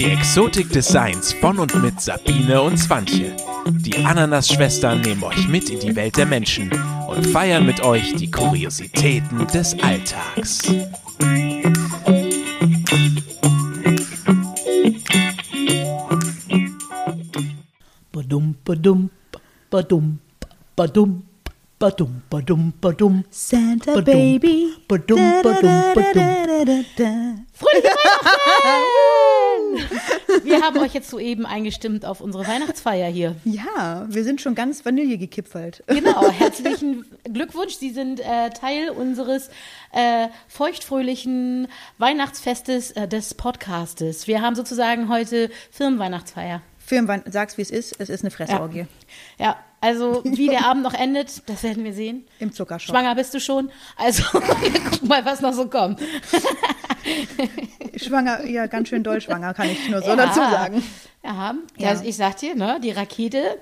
Die Exotik des Seins von und mit Sabine und Swantje. Die Ananas-Schwestern nehmen euch mit in die Welt der Menschen und feiern mit euch die Kuriositäten des Alltags. Badum, badum, badum, badum, badum, badum, badum. Santa Badum, Baby. badum, badum, badum. Fröhliche Weihnachten! Wir haben euch jetzt soeben eingestimmt auf unsere Weihnachtsfeier hier. Ja, wir sind schon ganz Vanille gekipfert. Genau, herzlichen Glückwunsch. Sie sind äh, Teil unseres äh, feuchtfröhlichen Weihnachtsfestes äh, des Podcastes. Wir haben sozusagen heute Firmenweihnachtsfeier. Firmenwein, sag's wie es ist, es ist eine Fressorgie. Ja, also wie der Abend noch endet, das werden wir sehen. Im Zuckershop. Schwanger bist du schon? Also wir gucken mal, was noch so kommt. Schwanger, ja, ganz schön doll schwanger, kann ich nur so Ja. dazu sagen. Ja, Ja. ja. ich sag dir, ne, die Rakete,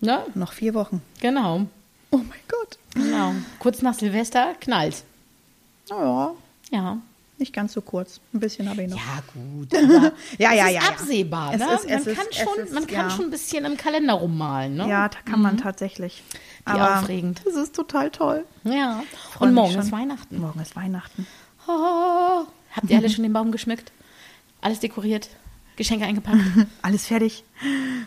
ne, Noch vier Wochen. genau, Oh mein Gott. genau. Kurz nach Silvester knallt. Oh, ja, Ja. Nicht ganz so kurz. Ein bisschen habe ich noch. Ja, gut. Ja, ja, ist ja, absehbar, Es ne? ist- es man kann, schon, ist- man kann ja. schon ein bisschen im Kalender rummalen, ne? Ja, da kann man tatsächlich. Wie Aber aufregend. Das ist total toll. Ja. Und morgen ist Weihnachten. Morgen ist Weihnachten. Oh. Habt ihr alle schon den Baum geschmückt? Alles dekoriert? Geschenke eingepackt? Alles fertig.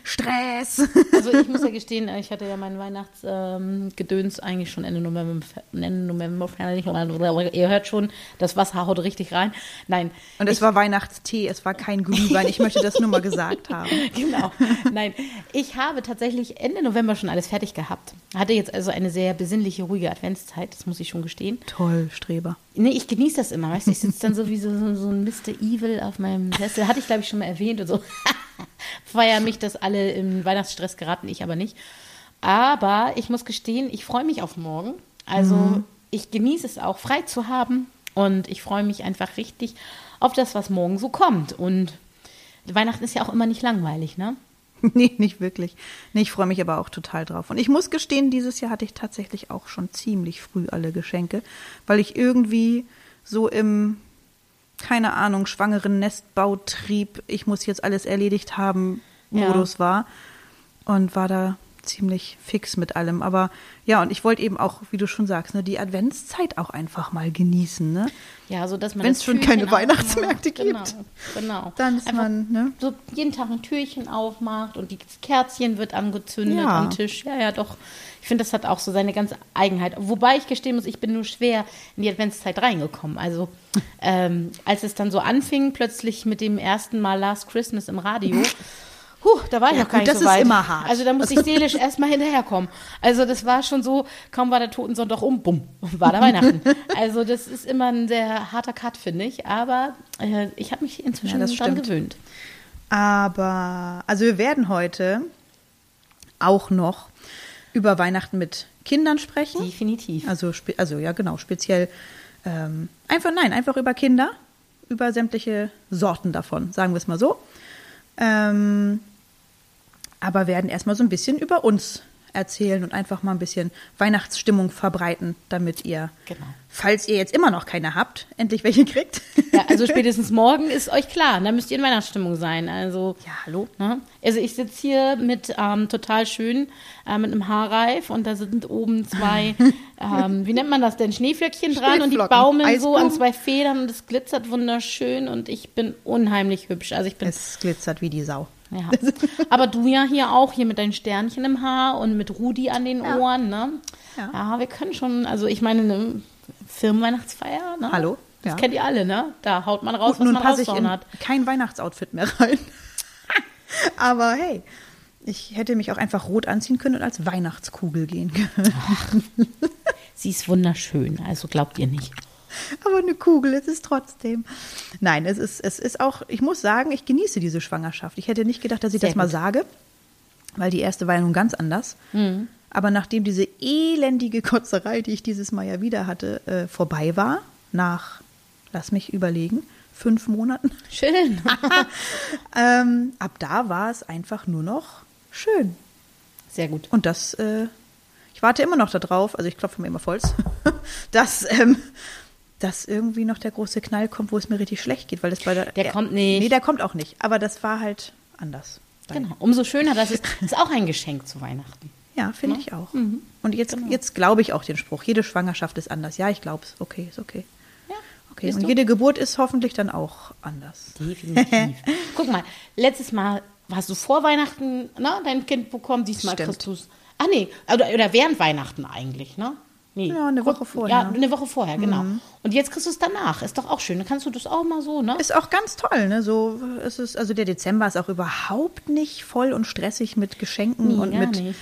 Stress. Also ich muss ja gestehen, ich hatte ja mein Weihnachtsgedöns eigentlich schon Ende November, Ende November fertig. Ihr hört schon, das Wasser haut richtig rein. Nein, Und es war Weihnachtstee, es war kein Glühwein. Ich möchte das nur mal gesagt haben. genau. Nein, ich habe tatsächlich Ende November schon alles fertig gehabt. Hatte jetzt also eine sehr besinnliche, ruhige Adventszeit, das muss ich schon gestehen. Toll, Streber. Nee, ich genieße das immer, weißt du, ich sitze dann so wie so, so, so ein Mr. Evil auf meinem Sessel. Hatte ich, glaube ich, schon mal erwähnt und so. Feiern mich, dass alle im Weihnachtsstress geraten, ich aber nicht. Aber ich muss gestehen, ich freue mich auf morgen. Also ich genieße es auch, frei zu haben. Und ich freue mich einfach richtig auf das, was morgen so kommt. Und Weihnachten ist ja auch immer nicht langweilig, ne? Nee, nicht wirklich. Nee, ich freue mich aber auch total drauf. Und ich muss gestehen, dieses Jahr hatte ich tatsächlich auch schon ziemlich früh alle Geschenke, weil ich irgendwie so im, keine Ahnung, schwangeren Nestbautrieb, ich muss jetzt alles erledigt haben, Ja. Modus war. Und war da ziemlich fix mit allem. Aber ja, und ich wollte eben auch, wie du schon sagst, ne, die Adventszeit auch einfach mal genießen. Ne? Ja, so dass man Wenn's das schon Türchen keine Weihnachtsmärkte. Genau, gibt. genau. Dann ist Einfach man, ne? so jeden Tag ein Türchen aufmacht und das Kerzchen wird angezündet Ja. am Tisch. Ja, ja, doch. Ich finde, das hat auch so seine ganze Eigenheit. Wobei ich gestehen muss, ich bin nur schwer in die Adventszeit reingekommen. Also, ähm, als es dann so anfing, plötzlich mit dem ersten Mal Last Christmas im Radio, Huh, da war ich Ja, noch gar gut, nicht das so ist weit. immer hart. Also da musste ich seelisch erstmal hinterherkommen. Also das war schon so, kaum war der Totensonntag um, bumm, war da Weihnachten. Also das ist immer ein sehr harter Cut, finde ich. Aber äh, ich habe mich inzwischen Ja, das stimmt. gewöhnt. Aber, also wir werden heute auch noch über Weihnachten mit Kindern sprechen. Definitiv. Also, also ja, genau, speziell ähm, einfach, nein, einfach über Kinder, über sämtliche Sorten davon, sagen wir es mal so. Ähm, aber werden erstmal so ein bisschen über uns erzählen und einfach mal ein bisschen Weihnachtsstimmung verbreiten, damit ihr, Genau. falls ihr jetzt immer noch keine habt, endlich welche kriegt. Ja, also spätestens morgen ist euch klar, da müsst ihr in Weihnachtsstimmung sein. Also, Ja, hallo? ne? Also ich sitze hier mit ähm, total schön, äh, mit einem Haarreif und da sind oben zwei, ähm, wie nennt man das denn, Schneeflöckchen dran und die baumeln so an zwei Federn und es glitzert wunderschön und ich bin unheimlich hübsch. Also ich bin Es glitzert wie die Sau. Ja. Aber du ja hier auch, hier mit deinen Sternchen im Haar und mit Rudi an den Ja. Ohren, ne? Ja. Ja. wir können schon, also ich meine, eine Firmenweihnachtsfeier, ne? Hallo? Das Ja. kennt ihr alle, ne? Da haut man raus, Gut, was nun man passe ich in hat. kein Weihnachtsoutfit mehr rein. Aber hey, ich hätte mich auch einfach rot anziehen können und als Weihnachtskugel gehen können. Sie ist wunderschön, also glaubt ihr nicht. Aber eine Kugel, es ist trotzdem. Nein, es ist, es ist auch, ich muss sagen, ich genieße diese Schwangerschaft. Ich hätte nicht gedacht, dass ich Sehr das mal gut. sage, weil die erste war ja nun ganz anders. Mhm. Aber nachdem diese elendige Kotzerei, die ich dieses Mal ja wieder hatte, äh, vorbei war, nach, lass mich überlegen, fünf Monaten, Schön. ähm, ab da war es einfach nur noch schön. Sehr gut. Und das, äh, ich warte immer noch darauf, also ich klopfe mir immer Holz, dass ähm, dass irgendwie noch der große Knall kommt, wo es mir richtig schlecht geht, weil das bei der. Der kommt nicht. Nee, der kommt auch nicht. Aber das war halt anders. Genau. Umso schöner, dass es ist auch ein Geschenk zu Weihnachten. Ja, finde ich auch. Und jetzt, jetzt glaube ich auch den Spruch. Jede Schwangerschaft ist anders. Ja, ich glaube es. Okay, ist okay. Ja. Okay. Und du? jede Geburt ist hoffentlich dann auch anders. Definitiv. Guck mal, letztes Mal hast du vor Weihnachten ne, dein Kind bekommen, diesmal Stimmt. kriegst du es. Ach nee, oder, oder während Weihnachten eigentlich, ne? Nee. Ja, eine Woche vorher. Mhm. Ja, eine Woche vorher, genau. Und jetzt kriegst du es danach. Ist doch auch schön. Dann kannst du das auch mal so, ne? Ist auch ganz toll, ne? So ist es, also der Dezember ist auch überhaupt nicht voll und stressig mit Geschenken Nee, und mit nicht.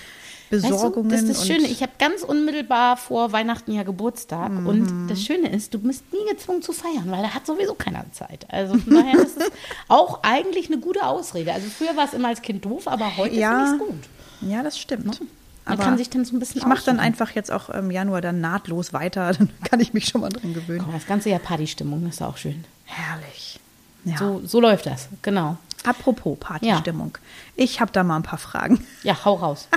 Besorgungen. Weißt du, das ist das Schöne. Ich habe ganz unmittelbar vor Weihnachten ja Geburtstag. Mhm. Und das Schöne ist, du bist nie gezwungen zu feiern, weil da hat sowieso keiner Zeit. Also von daher ist es auch eigentlich eine gute Ausrede. Also früher war es immer als Kind doof, aber heute Ja. ich es gut. ja, das stimmt. Man kann sich dann so ein bisschen Ich mache dann einfach jetzt auch im Januar dann nahtlos weiter. Dann kann ich mich schon mal dran gewöhnen. Komm, das ganze Jahr Partystimmung, das ist auch schön. Herrlich. Ja. So, so läuft das, genau. Apropos Partystimmung. Ich habe da mal ein paar Fragen. Ja, hau raus.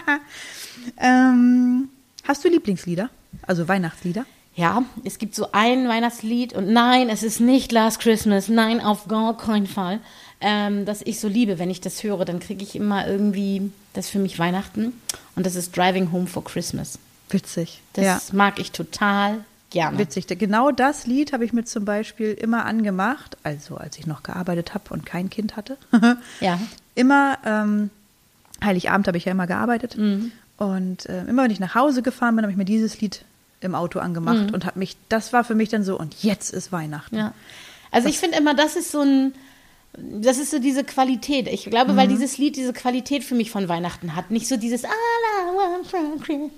Ähm, hast du Lieblingslieder? Also Weihnachtslieder? Ja, es gibt so ein Weihnachtslied und nein, es ist nicht Last Christmas, nein, auf gar keinen Fall, ähm, das ich so liebe. Wenn ich das höre, dann kriege ich immer irgendwie das für mich Weihnachten und das ist Driving Home for Christmas. Witzig. Das ja. mag ich total gerne. Witzig. Genau das Lied habe ich mir zum Beispiel immer angemacht, also als ich noch gearbeitet habe und kein Kind hatte. Ja. Immer, ähm, Heiligabend habe ich ja immer gearbeitet. Mhm. Und äh, immer, wenn ich nach Hause gefahren bin, habe ich mir dieses Lied im Auto angemacht und habe mich, das war für mich dann so, und jetzt ist Weihnachten. Mhm. Ja. Also ich finde immer, das ist so ein, das ist so diese Qualität. Ich glaube, Mhm. weil dieses Lied diese Qualität für mich von Weihnachten hat. Nicht so dieses All I want for Christmas.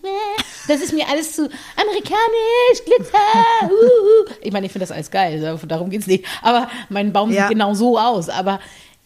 Das ist mir alles zu amerikanisch, Glitzer. Uh, uh. Ich meine, ich finde das alles geil, darum geht's nicht. Aber mein Baum Ja. sieht genau so aus. Aber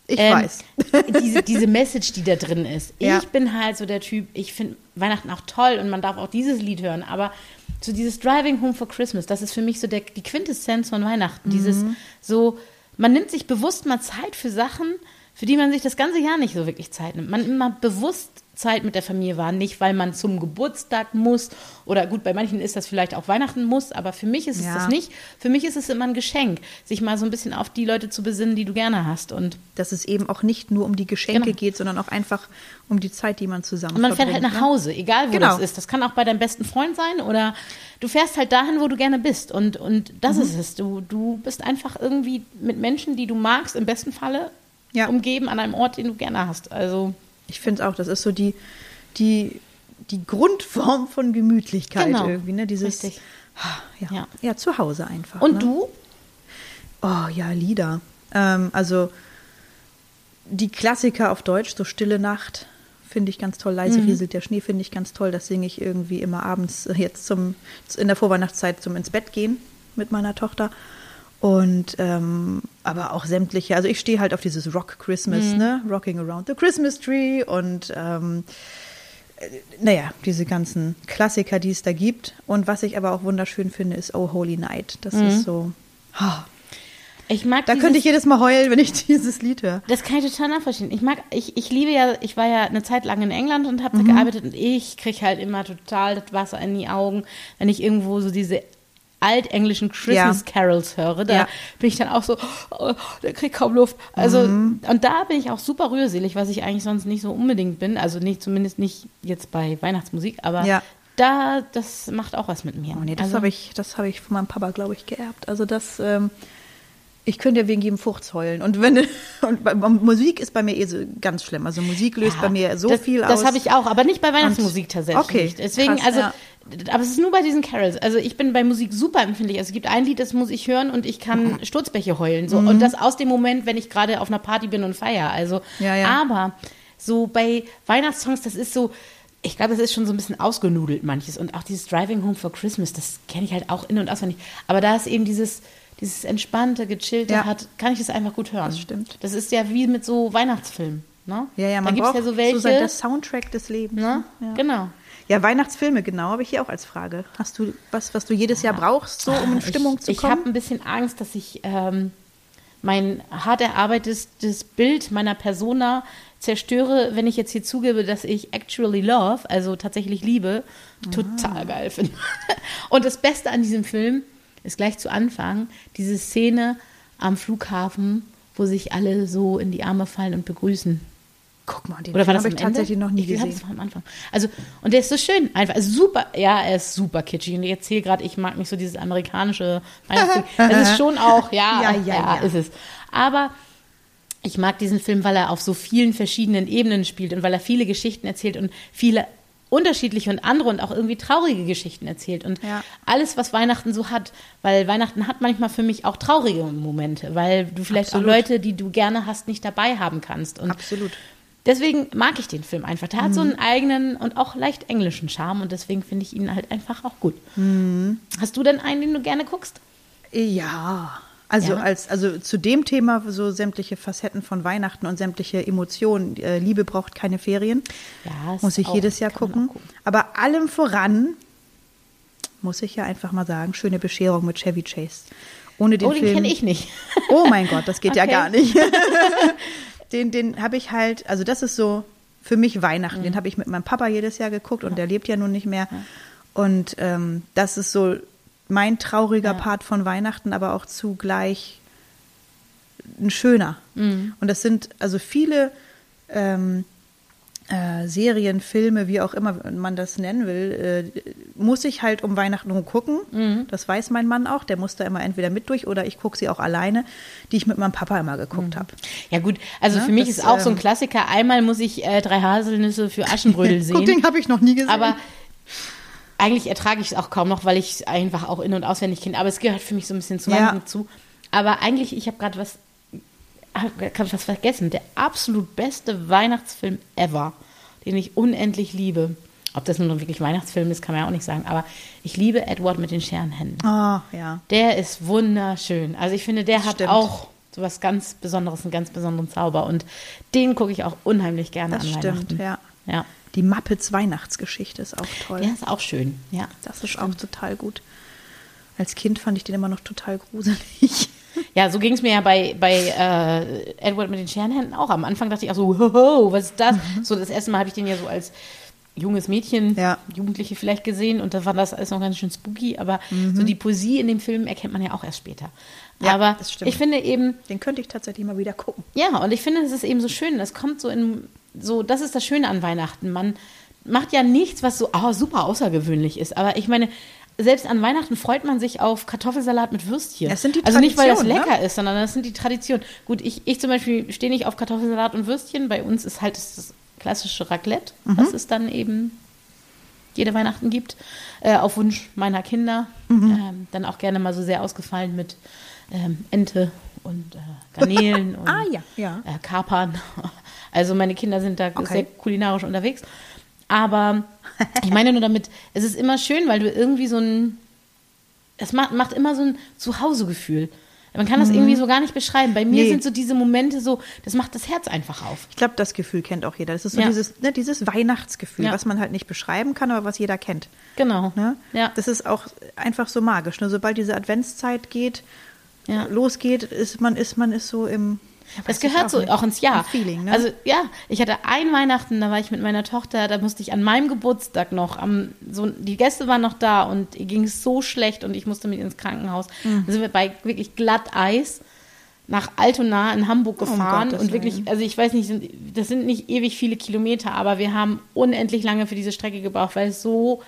Ich ähm, weiß. diese, diese Message, die da drin ist. Ja. Ich bin halt so der Typ, ich finde Weihnachten auch toll und man darf auch dieses Lied hören, aber so dieses Driving Home for Christmas, das ist für mich so der, die Quintessenz von Weihnachten. Dieses Mhm. so, man nimmt sich bewusst mal Zeit für Sachen, für die man sich das ganze Jahr nicht so wirklich Zeit nimmt. Man mal bewusst Zeit mit der Familie wahr, nicht weil man zum Geburtstag muss oder gut, bei manchen ist das vielleicht auch Weihnachten muss, aber für mich ist es Ja. das nicht. Für mich ist es immer ein Geschenk, sich mal so ein bisschen auf die Leute zu besinnen, die du gerne hast und Dass es eben auch nicht nur um die Geschenke Genau. geht, sondern auch einfach um die Zeit, die man zusammen Und man fährt halt nach ne? Hause, egal wo Genau. das ist. Das kann auch bei deinem besten Freund sein oder du fährst halt dahin, wo du gerne bist. Und, und das Mhm. ist es. Du, du bist einfach irgendwie mit Menschen, die du magst, im besten Falle Ja. umgeben an einem Ort, den du gerne hast. Also Ich finde es auch, das ist so die, die, die Grundform von Gemütlichkeit Genau. irgendwie, ne? Dieses Richtig. Ja, ja. Ja. zu Hause einfach. und ne? du? Oh ja, Lieder. Ähm, also die Klassiker auf Deutsch, so Stille Nacht, finde ich ganz toll. Leise rieselt der Schnee, finde ich ganz toll. Das singe ich irgendwie immer abends äh, jetzt zum in der Vorweihnachtszeit zum ins Bett gehen mit meiner Tochter. Und ähm, aber auch sämtliche, also ich stehe halt auf dieses Rock Christmas, ne? Rocking Around the Christmas Tree und ähm, äh, naja, diese ganzen Klassiker, die es da gibt. Und was ich aber auch wunderschön finde, ist Oh Holy Night. Das ist so. ah, Ich mag da dieses, könnte ich jedes Mal heulen, wenn ich dieses Lied höre. Das kann ich total nachvollziehen. Ich mag, ich, ich liebe ja, ich war ja eine Zeit lang in England und Mhm. habe da gearbeitet und ich kriege halt immer total das Wasser in die Augen, wenn ich irgendwo so diese altenglischen Christmas Ja. Carols höre. Da Ja. bin ich dann auch so, oh, der kriegt kaum Luft. Also, Mhm. und da bin ich auch super rührselig, was ich eigentlich sonst nicht so unbedingt bin. Also nicht, zumindest nicht jetzt bei Weihnachtsmusik, aber Ja. da, das macht auch was mit mir. Oh nee, das also, habe ich, das habe ich von meinem Papa, glaube ich, geerbt. Also das, ähm, ich könnte ja wegen jedem Furz heulen. Und wenn und bei, Musik ist bei mir eh so ganz schlimm. Also Musik löst Ja, bei mir so das, viel aus. Das habe ich auch, aber nicht bei Weihnachtsmusik tatsächlich. Okay. Deswegen, krass, also, ja. Aber es ist nur bei diesen Carols. Also ich bin bei Musik super empfindlich. Also es gibt ein Lied, das muss ich hören und ich kann Mhm. Sturzbäche heulen. So. Und das aus dem Moment, wenn ich gerade auf einer Party bin und feier. Also, Ja, ja. aber so bei Weihnachtssongs, das ist so. Ich glaube, das ist schon so ein bisschen ausgenudelt manches. Und auch dieses Driving Home for Christmas, das kenne ich halt auch in- und auswendig. Aber da ist eben dieses, dieses entspannte, gechillte Ja. hat, kann ich das einfach gut hören. Das stimmt. Das ist ja wie mit so Weihnachtsfilmen. Ne? ja, ja, da man gibt's braucht ja so welche. sein- der Soundtrack des Lebens. Ne? Ja. Genau. Ja, Weihnachtsfilme, genau, habe ich hier auch als Frage. Hast du was, was du jedes Jahr brauchst, so um in Stimmung ich, zu Ich kommen? habe ein bisschen Angst, dass ich ähm, mein hart erarbeitetes Bild meiner Persona zerstöre, wenn ich jetzt hier zugebe, dass ich actually love, also tatsächlich Liebe, Ah. total geil finde. Und das Beste an diesem Film, ist gleich zu Anfang diese Szene am Flughafen, wo sich alle so in die Arme fallen und begrüßen. Guck mal, den Oder war das habe ich tatsächlich noch nie ich gesehen. das war am Anfang. Also, und der ist so schön, einfach also super, ja, er ist super kitschig. Und ich erzähle gerade, ich mag nicht so dieses amerikanische Weihnachtsding. Es ist schon auch, ja, Ja, ja, ja, ja. ist es. Aber ich mag diesen Film, weil er auf so vielen verschiedenen Ebenen spielt und weil er viele Geschichten erzählt und viele unterschiedliche und andere und auch irgendwie traurige Geschichten erzählt und Ja. alles, was Weihnachten so hat, weil Weihnachten hat manchmal für mich auch traurige Momente, weil du vielleicht Absolut. auch Leute, die du gerne hast, nicht dabei haben kannst. Und Absolut. Deswegen mag ich den Film einfach. Der hat so einen eigenen und auch leicht englischen Charme und deswegen finde ich ihn halt einfach auch gut. Hast du denn einen, den du gerne guckst? Ja. Also, Ja. als, also zu dem Thema so sämtliche Facetten von Weihnachten und sämtliche Emotionen. Äh, Liebe braucht keine Ferien. Ja, muss ich auch- jedes Jahr gucken. gucken. Aber allem voran muss ich ja einfach mal sagen, schöne Bescherung mit Chevy Chase. Ohne den oh, den Film. kenne ich nicht. Oh mein Gott, das geht ja Okay. gar nicht. den den habe ich halt, also das ist so für mich Weihnachten. Mhm. Den habe ich mit meinem Papa jedes Jahr geguckt und der lebt ja nun nicht mehr. Und ähm, das ist so mein trauriger Ja. Part von Weihnachten, aber auch zugleich ein schöner. Mhm. Und das sind also viele ähm, äh, Serien, Filme, wie auch immer man das nennen will, äh, muss ich halt um Weihnachten rum gucken. Mhm. Das weiß mein Mann auch. Der muss da immer entweder mit durch oder ich gucke sie auch alleine, die ich mit meinem Papa immer geguckt habe. Ja gut, also Ne, für mich das, ist auch so ein ähm, Klassiker. Einmal muss ich äh, drei Haselnüsse für Aschenbrödel sehen. Guck, den habe ich noch nie gesehen. Aber eigentlich ertrage ich es auch kaum noch, weil ich es einfach auch in- und auswendig kenne. Aber es gehört für mich so ein bisschen zu Ja. Weihnachten zu. Aber eigentlich, ich habe gerade was, hab grad was vergessen. Der absolut beste Weihnachtsfilm ever, den ich unendlich liebe. Ob das nun wirklich Weihnachtsfilm ist, kann man ja auch nicht sagen. Aber ich liebe Edward mit den Scherenhänden. Ah, ja. Der ist wunderschön. Also ich finde, der Das hat stimmt. auch so was ganz Besonderes, einen ganz besonderen Zauber. Und den gucke ich auch unheimlich gerne Das an stimmt, Weihnachten. ja. Ja. Die Muppets Weihnachtsgeschichte ist auch toll. Der ist auch schön. Ja. das ist auch total gut. Als Kind fand ich den immer noch total gruselig. Ja, so ging es mir ja bei, bei äh, Edward mit den Scherenhänden auch. Am Anfang dachte ich auch so, hoho, was ist das? So das erste Mal habe ich den ja so als junges Mädchen, Mhm. Ja. Jugendliche vielleicht gesehen und da war das alles noch ganz schön spooky, aber Mhm. so die Poesie in dem Film erkennt man ja auch erst später. Ja, aber das stimmt. ich finde eben, Den könnte ich tatsächlich mal wieder gucken. ja, und ich finde, es ist eben so schön. Es kommt so in, so, das ist das Schöne an Weihnachten. Man macht ja nichts, was so oh, super außergewöhnlich ist. Aber ich meine, selbst an Weihnachten freut man sich auf Kartoffelsalat mit Würstchen. Das sind die also nicht, weil das Traditionen, lecker ne? ist, sondern das sind die Traditionen. Gut, ich, ich zum Beispiel stehe nicht auf Kartoffelsalat und Würstchen. Bei uns ist halt das, das klassische Raclette, Mhm. was es dann eben jede Weihnachten gibt, äh, auf Wunsch meiner Kinder. Mhm. Ähm, dann auch gerne mal so sehr ausgefallen mit ähm, Ente und äh, Garnelen und Ah, ja, ja. Äh, Kapern. Also meine Kinder sind da Okay. sehr kulinarisch unterwegs. Aber ich meine nur damit, es ist immer schön, weil du irgendwie so ein, es macht, macht immer so ein Zuhausegefühl. Man kann das irgendwie so gar nicht beschreiben. Bei mir Mhm. Nee. sind so diese Momente so, das macht das Herz einfach auf. Ich glaube, das Gefühl kennt auch jeder. Das ist so Ja. dieses, ne, dieses Weihnachtsgefühl, Ja. was man halt nicht beschreiben kann, aber was jeder kennt. Genau. Ne? Ja. Das ist auch einfach so magisch. Ne? Sobald diese Adventszeit geht, Ja. losgeht, ist man, ist man ist so im. Das gehört so nicht, auch ins Jahr. Feeling, ne? Also ja, ich hatte ein Weihnachten, da war ich mit meiner Tochter, da musste ich an meinem Geburtstag noch, am, so, die Gäste waren noch da und ihr ging es so schlecht und ich musste mit ins Krankenhaus. Mhm. Da sind wir bei wirklich Glatteis nach Altona in Hamburg gefahren Gottes und wirklich, also ich weiß nicht, das sind nicht ewig viele Kilometer, aber wir haben unendlich lange für diese Strecke gebraucht, weil es so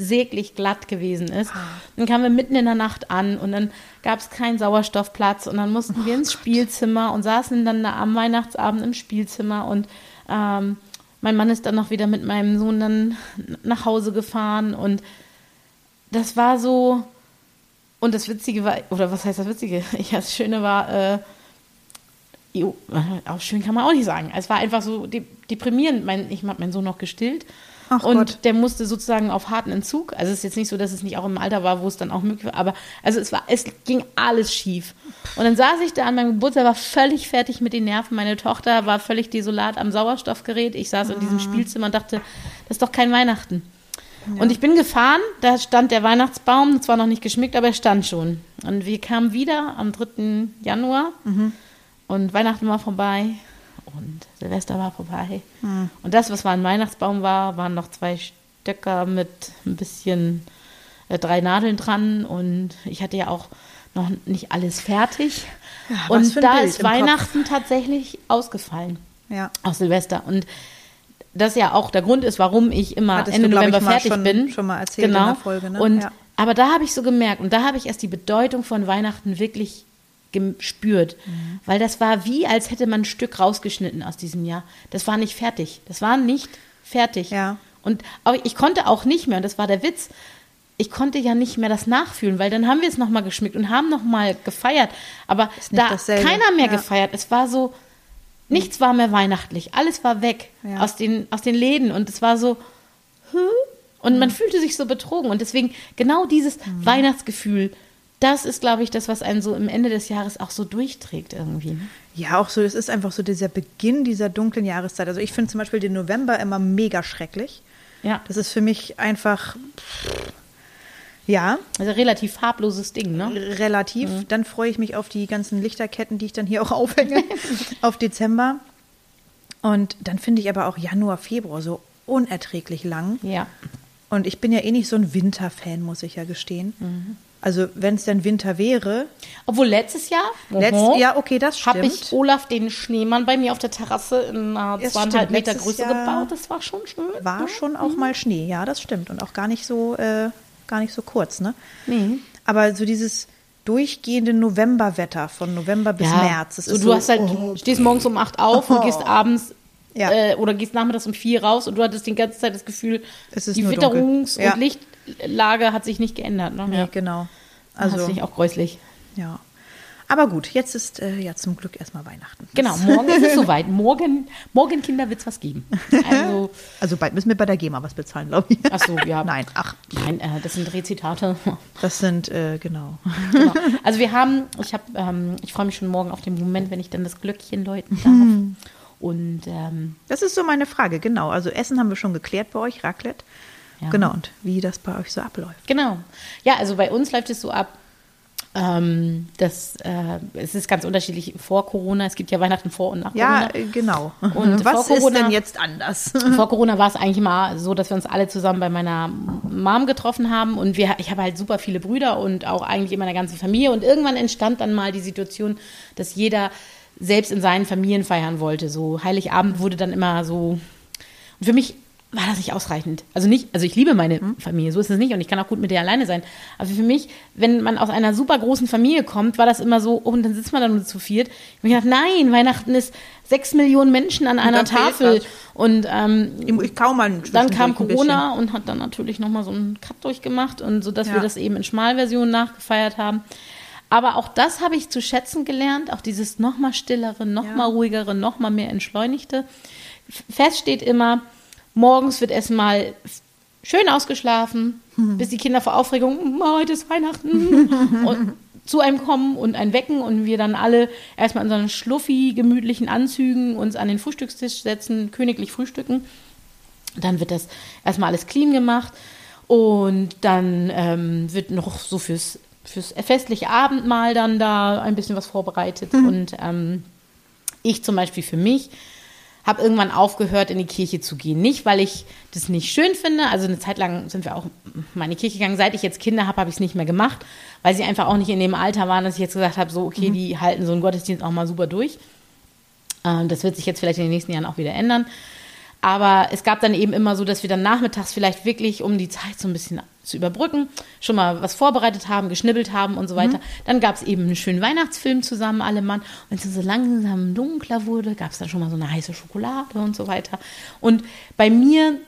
unsäglich glatt gewesen ist. Dann kamen wir mitten in der Nacht an und dann gab es keinen Sauerstoffplatz und dann mussten wir ins Spielzimmer und saßen dann da am Weihnachtsabend im Spielzimmer und ähm, mein Mann ist dann noch wieder mit meinem Sohn dann nach Hause gefahren und das war so, und das Witzige war, oder was heißt das Witzige? Ja, das Schöne war, äh, jo, auch schön kann man auch nicht sagen. Es war einfach so de deprimierend. Mein, ich habe meinen Sohn noch gestillt. Ach und Gott. der musste sozusagen auf harten Entzug. Also es ist jetzt nicht so, dass es nicht auch im Alter war, wo es dann auch möglich war. Aber also es war, es ging alles schief. Und dann saß ich da an meinem Geburtstag, war völlig fertig mit den Nerven. Meine Tochter war völlig desolat am Sauerstoffgerät. Ich saß in diesem Ah. Spielzimmer und dachte, das ist doch kein Weihnachten. Und ich bin gefahren, da stand der Weihnachtsbaum, zwar noch nicht geschmückt, aber er stand schon. Und wir kamen wieder am 3. Januar und Weihnachten war vorbei und Silvester war vorbei. Und das, was war ein Weihnachtsbaum war, waren noch zwei Stöcker mit ein bisschen äh, drei Nadeln dran und ich hatte ja auch noch nicht alles fertig. Ja, und da Bild ist im Kopf. Weihnachten tatsächlich ausgefallen. Ja. Aus Silvester. Und das ja auch der Grund ist, warum ich immer Hattest Ende du, ich, November mal fertig schon- bin. schon mal erzählt in genau. der Folge, ne? Und Ja. aber da habe ich so gemerkt und da habe ich erst die Bedeutung von Weihnachten wirklich gespürt, Mhm. weil das war wie, als hätte man ein Stück rausgeschnitten aus diesem Jahr. Das war nicht fertig. Das war nicht fertig. Ja. Und auch, ich konnte auch nicht mehr, und das war der Witz, ich konnte ja nicht mehr das nachfühlen, weil dann haben wir es nochmal geschmückt und haben nochmal gefeiert. Aber da dasselbe. keiner mehr Ja. gefeiert. Es war so, nichts war mehr weihnachtlich. Alles war weg Ja. aus, den, aus den Läden. Und es war so, Hä? und man fühlte sich so betrogen. Und deswegen genau dieses Mhm. Weihnachtsgefühl, das ist, glaube ich, das, was einen so im Ende des Jahres auch so durchträgt irgendwie. Ja, auch so, es ist einfach so dieser Beginn dieser dunklen Jahreszeit. Also ich finde zum Beispiel den November immer mega schrecklich. Ja, Das ist für mich einfach, ja, also relativ farbloses Ding, ne? relativ. Dann freue ich mich auf die ganzen Lichterketten, die ich dann hier auch aufhänge, auf Dezember. Und dann finde ich aber auch Januar, Februar so unerträglich lang. Ja. Und ich bin ja eh nicht so ein Winterfan, muss ich ja gestehen. Also wenn es denn Winter wäre, Obwohl letztes Jahr, letzt, oho, ja, okay, das habe stimmt. ich Olaf den Schneemann bei mir auf der Terrasse in einer Ja, zweieinhalb. Meter Letztes Größe Jahr gebaut. Das war schon schön. war ne? schon auch mal Schnee, ja, das stimmt. Und auch gar nicht so, äh, gar nicht so kurz, ne? Nee. Aber so dieses durchgehende Novemberwetter von November bis März. Das so, ist du so, hast halt, oh, stehst morgens um acht auf und Oh. gehst abends Ja. äh, oder gehst nachmittags um vier raus und du hattest die ganze Zeit das Gefühl, Es ist die Witterungs-. Ja. und Lichtlage hat sich nicht geändert. Ne? nee, genau. Also, das finde ich auch gräuslich. ja. Aber gut, jetzt ist äh, ja zum Glück erstmal Weihnachten. Genau, morgen ist es soweit. Morgen, morgen Kinder, wird es was geben. Also, Also bald müssen wir bei der GEMA was bezahlen, glaube ich. ach so, ja. Nein, ach, Nein, äh, das sind Rezitate. das sind, äh, genau. genau. Also wir haben, ich habe, ähm, ich freue mich schon morgen auf den Moment, wenn ich dann das Glöckchen läuten darf. Hm. Und ähm, Das ist so meine Frage, genau. Also Essen haben wir schon geklärt bei euch, Raclette. Ja. Genau, und wie das bei euch so abläuft. genau. Ja, also bei uns läuft es so ab. Ähm, das, äh, es ist ganz unterschiedlich vor Corona. Es gibt ja Weihnachten vor und nach Ja, Corona. äh, genau. Und was vor ist Corona- denn jetzt anders? Vor Corona war es eigentlich immer so, dass wir uns alle zusammen bei meiner Mom getroffen haben und wir, ich habe halt super viele Brüder und auch eigentlich in meiner ganzen Familie und irgendwann entstand dann mal die Situation, dass jeder selbst in seinen Familien feiern wollte. So Heiligabend wurde dann immer so und für mich war das nicht ausreichend. Also nicht, also ich liebe meine Familie, so ist es nicht und ich kann auch gut mit der alleine sein. Aber für mich, wenn man aus einer super großen Familie kommt, war das immer so, oh, und dann sitzt man da nur zu viert. Ich habe mir gedacht, nein, Weihnachten ist sechs Millionen Menschen an einer Tafel. Und ähm, Ich kaum mal dann kam Corona und hat dann natürlich nochmal so einen Cut durchgemacht und so, dass Ja. wir das eben in Schmalversion nachgefeiert haben. Aber auch das habe ich zu schätzen gelernt, auch dieses nochmal stillere, nochmal Ja. ruhigere, nochmal mehr entschleunigte. Fest steht immer, morgens wird erstmal schön ausgeschlafen, Mhm. bis die Kinder vor Aufregung, "Mm, heute ist Weihnachten, und zu einem kommen und ein wecken und wir dann alle erstmal in so einen schluffi, gemütlichen Anzügen uns an den Frühstückstisch setzen, königlich frühstücken. Dann wird das erstmal alles clean gemacht und dann ähm, wird noch so fürs, fürs festliche Abendmahl dann da ein bisschen was vorbereitet. Und ähm, ich zum Beispiel für mich habe irgendwann aufgehört, in die Kirche zu gehen. Nicht, weil ich das nicht schön finde. Also eine Zeit lang sind wir auch mal in die Kirche gegangen. Seit ich jetzt Kinder habe, habe ich es nicht mehr gemacht, weil sie einfach auch nicht in dem Alter waren, dass ich jetzt gesagt habe, so, okay, die halten so einen Gottesdienst auch mal super durch. Ähm, Das wird sich jetzt vielleicht in den nächsten Jahren auch wieder ändern. Aber es gab dann eben immer so, dass wir dann nachmittags vielleicht wirklich, um die Zeit so ein bisschen zu überbrücken, schon mal was vorbereitet haben, geschnibbelt haben und so weiter. Dann gab es eben einen schönen Weihnachtsfilm zusammen, alle Mann. Und wenn es so langsam dunkler wurde, gab es dann schon mal so eine heiße Schokolade und so weiter. Und bei mir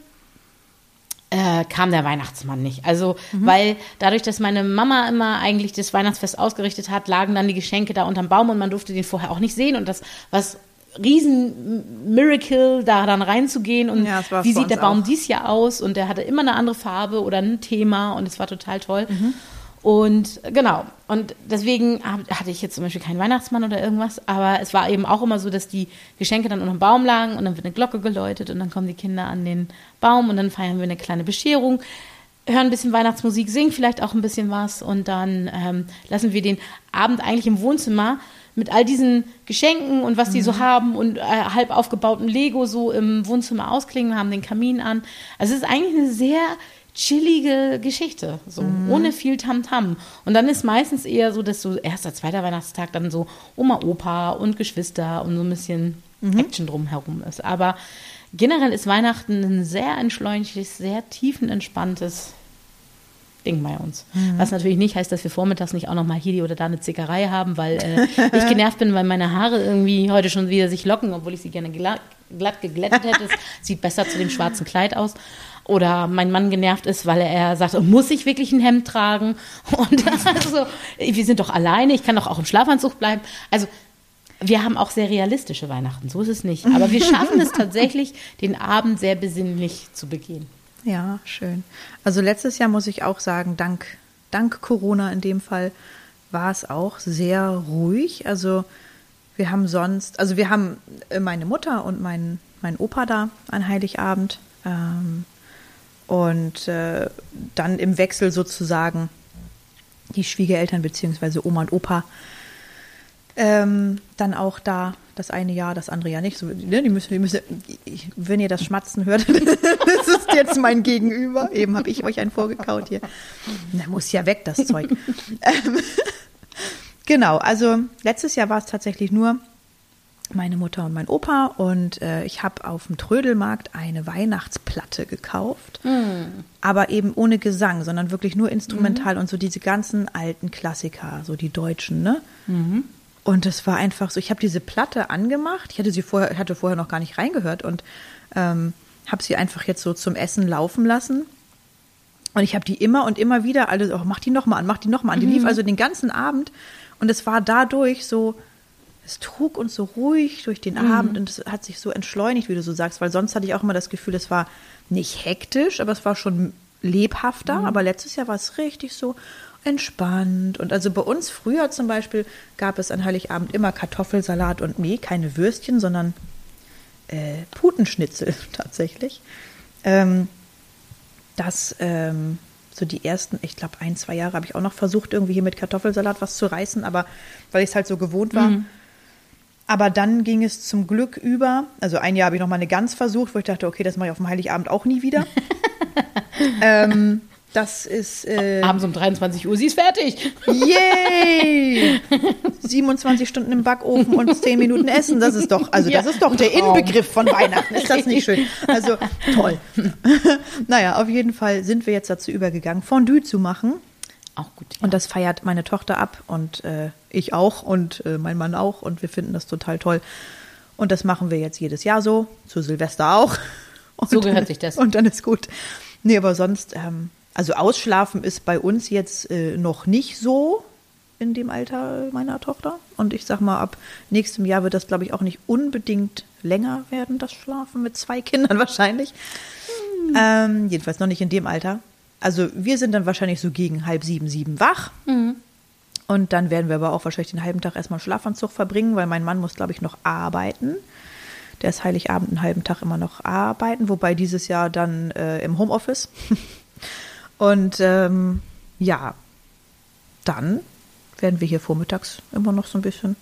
äh, kam der Weihnachtsmann nicht. Also, weil dadurch, dass meine Mama immer eigentlich das Weihnachtsfest ausgerichtet hat, lagen dann die Geschenke da unterm Baum und man durfte den vorher auch nicht sehen. Und das was riesen Miracle, da dann reinzugehen und Ja, wie sieht der Baum auch. dies Jahr aus und der hatte immer eine andere Farbe oder ein Thema und es war total toll. Mhm. Und genau, und deswegen hatte ich jetzt zum Beispiel keinen Weihnachtsmann oder irgendwas, aber es war eben auch immer so, dass die Geschenke dann unterm Baum lagen und dann wird eine Glocke geläutet und dann kommen die Kinder an den Baum und dann feiern wir eine kleine Bescherung, hören ein bisschen Weihnachtsmusik, singen vielleicht auch ein bisschen was und dann ähm, lassen wir den Abend eigentlich im Wohnzimmer mit all diesen Geschenken und was die so haben und äh, halb aufgebauten Lego so im Wohnzimmer ausklingen, haben den Kamin an. Also es ist eigentlich eine sehr chillige Geschichte, so ohne viel Tamtam. Und dann ist meistens eher so, dass so erster, zweiter Weihnachtstag dann so Oma, Opa und Geschwister und so ein bisschen Action drumherum ist. Aber generell ist Weihnachten ein sehr entschleunigtes, sehr tiefenentspanntes Ding bei uns. Was natürlich nicht heißt, dass wir vormittags nicht auch noch mal hier die oder da eine Zickerei haben, weil äh, ich genervt bin, weil meine Haare irgendwie heute schon wieder sich locken, obwohl ich sie gerne glatt, glatt geglättet hätte. Sieht besser zu dem schwarzen Kleid aus. Oder mein Mann genervt ist, weil er sagt, muss ich wirklich ein Hemd tragen? Und also, wir sind doch alleine, ich kann doch auch im Schlafanzug bleiben. Also wir haben auch sehr realistische Weihnachten, so ist es nicht. Aber wir schaffen es tatsächlich, den Abend sehr besinnlich zu begehen. Ja, schön. Also letztes Jahr muss ich auch sagen, dank, dank Corona in dem Fall war es auch sehr ruhig. Also wir haben sonst, also wir haben äh, meine Mutter und mein, mein Opa da an Heiligabend. Ähm, und äh, dann im Wechsel sozusagen die Schwiegereltern beziehungsweise Oma und Opa ähm, dann auch da das eine Jahr, das andere Jahr nicht. So, ne, die müssen, die müssen, ich- wenn ihr das Schmatzen hört, das ist jetzt mein Gegenüber. Eben habe ich euch einen vorgekaut hier. Na, muss ja weg, das Zeug. ähm, genau, also letztes Jahr war es tatsächlich nur meine Mutter und mein Opa und äh, ich habe auf dem Trödelmarkt eine Weihnachtsplatte gekauft, aber eben ohne Gesang, sondern wirklich nur instrumental und so diese ganzen alten Klassiker, so die deutschen, ne? Und es war einfach so, ich habe diese Platte angemacht, ich hatte sie vorher, hatte vorher noch gar nicht reingehört und ähm, habe sie einfach jetzt so zum Essen laufen lassen. Und ich habe die immer und immer wieder alle, oh, mach die noch mal an, mach die noch mal an. Die lief also den ganzen Abend und es war dadurch so, es trug uns so ruhig durch den Abend und es hat sich so entschleunigt, wie du so sagst, weil sonst hatte ich auch immer das Gefühl, es war nicht hektisch, aber es war schon lebhafter. Aber letztes Jahr war es richtig so entspannt. Und also bei uns früher zum Beispiel gab es an Heiligabend immer Kartoffelsalat und Mehl, keine Würstchen, sondern äh, Putenschnitzel tatsächlich. Ähm, das ähm, so die ersten, ich glaube, ein, zwei Jahre habe ich auch noch versucht, irgendwie hier mit Kartoffelsalat was zu reißen, aber weil ich es halt so gewohnt war. Aber dann ging es zum Glück über. Also ein Jahr habe ich noch mal eine Gans versucht, wo ich dachte, okay, das mache ich auf dem Heiligabend auch nie wieder. ähm, das ist äh, Abends um 23 Uhr, sie ist fertig. Yay! 27 Stunden im Backofen und 10 Minuten essen, das ist doch, also das Ja, ist doch der Traum. Inbegriff von Weihnachten. Ist das nicht schön? Also toll. naja, auf jeden Fall sind wir jetzt dazu übergegangen, Fondue zu machen. Auch gut. Ja. Und das feiert meine Tochter ab und äh, ich auch und äh, mein Mann auch und wir finden das total toll. Und das machen wir jetzt jedes Jahr so, zu Silvester auch. Und So gehört dann, sich das. Und dann ist gut. Nee, aber sonst, ähm, also ausschlafen ist bei uns jetzt äh, noch nicht so in dem Alter meiner Tochter. Und ich sag mal, ab nächstem Jahr wird das, glaube ich, auch nicht unbedingt länger werden, das Schlafen mit zwei Kindern wahrscheinlich. Ähm, jedenfalls noch nicht in dem Alter. Also wir sind dann wahrscheinlich so gegen halb sieben, sieben wach. Und dann werden wir aber auch wahrscheinlich den halben Tag erstmal Schlafanzug verbringen, weil mein Mann muss, glaube ich, noch arbeiten. Der ist Heiligabend einen halben Tag immer noch arbeiten, wobei dieses Jahr dann äh, im Homeoffice. Und ähm, ja, dann werden wir hier vormittags immer noch so ein bisschen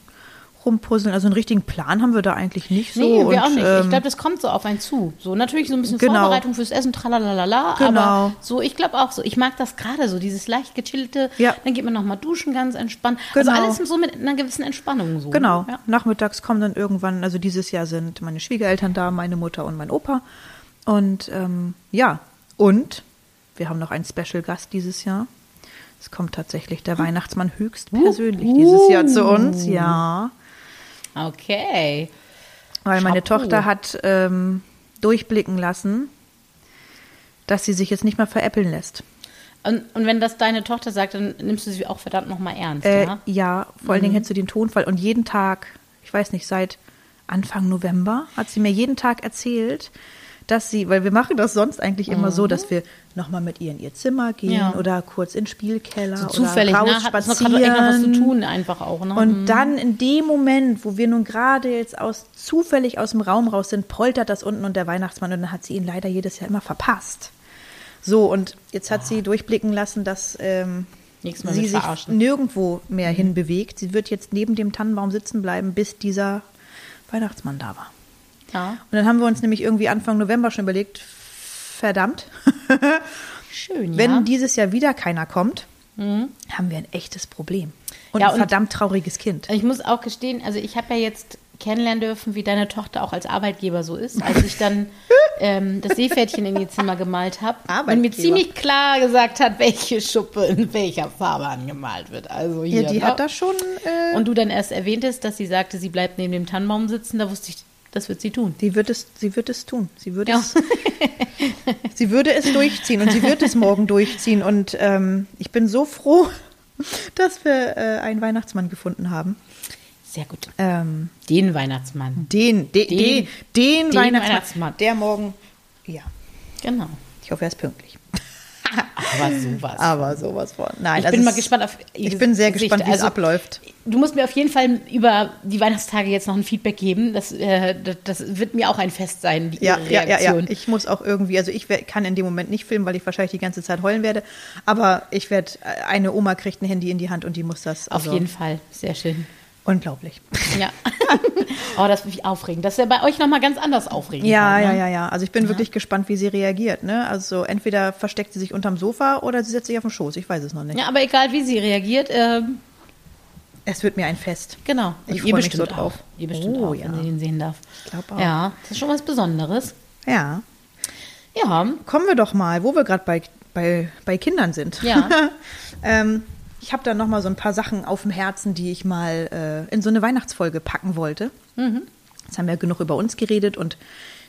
rumpuzzeln. Also einen richtigen Plan haben wir da eigentlich nicht so. Nee, wir Und, auch nicht. ich ähm, glaube, das kommt so auf einen zu. So natürlich so ein bisschen Genau. Vorbereitung fürs Essen, tralalala, Genau. aber so, ich glaube auch so. Ich mag das gerade so, dieses leicht gechillte. Ja. Dann geht man nochmal duschen, ganz entspannt. Genau. Also alles so mit einer gewissen Entspannung so. Genau. Ja. Nachmittags kommen dann irgendwann, also dieses Jahr sind meine Schwiegereltern da, meine Mutter und mein Opa. Und ähm, ja, und wir haben noch einen Special-Gast dieses Jahr. Es kommt tatsächlich der Weihnachtsmann höchstpersönlich dieses Jahr zu uns, ja. Okay. Weil meine Chapeau. Tochter hat ähm, durchblicken lassen, dass sie sich jetzt nicht mehr veräppeln lässt. Und, und wenn das deine Tochter sagt, dann nimmst du sie auch verdammt nochmal ernst, Äh, ja? ja, vor allen Dingen hättest du den Tonfall. Und jeden Tag, ich weiß nicht, seit Anfang November hat sie mir jeden Tag erzählt, dass sie, weil wir machen das sonst eigentlich immer so, dass wir nochmal mit ihr in ihr Zimmer gehen Ja. oder kurz in den Spielkeller So oder zufällig, raus ne? Hat spazieren. gerade irgendwas was zu tun einfach auch, ne? Und dann in dem Moment, wo wir nun gerade jetzt aus zufällig aus dem Raum raus sind, poltert das unten und der Weihnachtsmann und dann hat sie ihn leider jedes Jahr immer verpasst. So, und jetzt hat sie durchblicken lassen, dass ähm, sie sich verarschen. nirgendwo mehr hinbewegt. Sie wird jetzt neben dem Tannenbaum sitzen bleiben, bis dieser Weihnachtsmann da war. Ja. Und dann haben wir uns nämlich irgendwie Anfang November schon überlegt, verdammt, Schön, Wenn ja. dieses Jahr wieder keiner kommt, haben wir ein echtes Problem. Und Ja, ein und- verdammt trauriges Kind. Ich muss auch gestehen, also ich habe ja jetzt kennenlernen dürfen, wie deine Tochter auch als Arbeitgeber so ist. Als ich dann ähm, das Seepferdchen in ihr Zimmer gemalt habe und mir ziemlich klar gesagt hat, welche Schuppe in welcher Farbe angemalt wird. Also hier, Ja, die ne? hat das schon. Äh, Und du dann erst erwähntest, dass sie sagte, sie bleibt neben dem Tannenbaum sitzen, da wusste ich, das wird sie tun. sie wird es, sie wird es tun. Sie würde Ja. es, sie würde es durchziehen und sie wird es morgen durchziehen. Und ähm, ich bin so froh, dass wir äh, einen Weihnachtsmann gefunden haben. Sehr gut. Ähm, Den Weihnachtsmann. den, de, Den- den, den, Weihnachtsmann, Weihnachtsmann. der morgen. Ja, Genau. ich hoffe, er ist pünktlich. Aber sowas. Aber sowas von. Nein, ich das bin mal gespannt auf Ich bin sehr Gesicht. gespannt, wie es Also, abläuft. Du musst mir auf jeden Fall über die Weihnachtstage jetzt noch ein Feedback geben. Das, äh, das, das wird mir auch ein Fest sein, die Ja, ihre ja, ja, ja. Reaktion. Ich muss auch irgendwie, also ich kann in dem Moment nicht filmen, weil ich wahrscheinlich die ganze Zeit heulen werde. Aber ich werde, eine Oma kriegt ein Handy in die Hand und die muss das. auf Also, jeden Fall. Sehr schön. Unglaublich. Ja. oh, das wird mich aufregend. Das ist ja bei euch nochmal ganz anders aufregend. Ja, ja, ne? ja, ja. Also ich bin wirklich gespannt, wie sie reagiert. Ne? Also entweder versteckt sie sich unterm Sofa oder sie setzt sich auf den Schoß. Ich weiß es noch nicht. Ja, aber egal wie sie reagiert, ähm, Es wird mir ein Fest. genau. Ich Und freu ihr mich so drauf. Auch. Ihr bestimmt Oh, auch, ja. wenn sie den sehen darf. Ich glaub auch. Ja, das ist schon was Besonderes. Ja. Ja, Kommen wir doch mal, wo wir gerade bei, bei, bei Kindern sind. Ja. ähm, ich habe da noch mal so ein paar Sachen auf dem Herzen, die ich mal äh, in so eine Weihnachtsfolge packen wollte. Jetzt haben wir genug über uns geredet und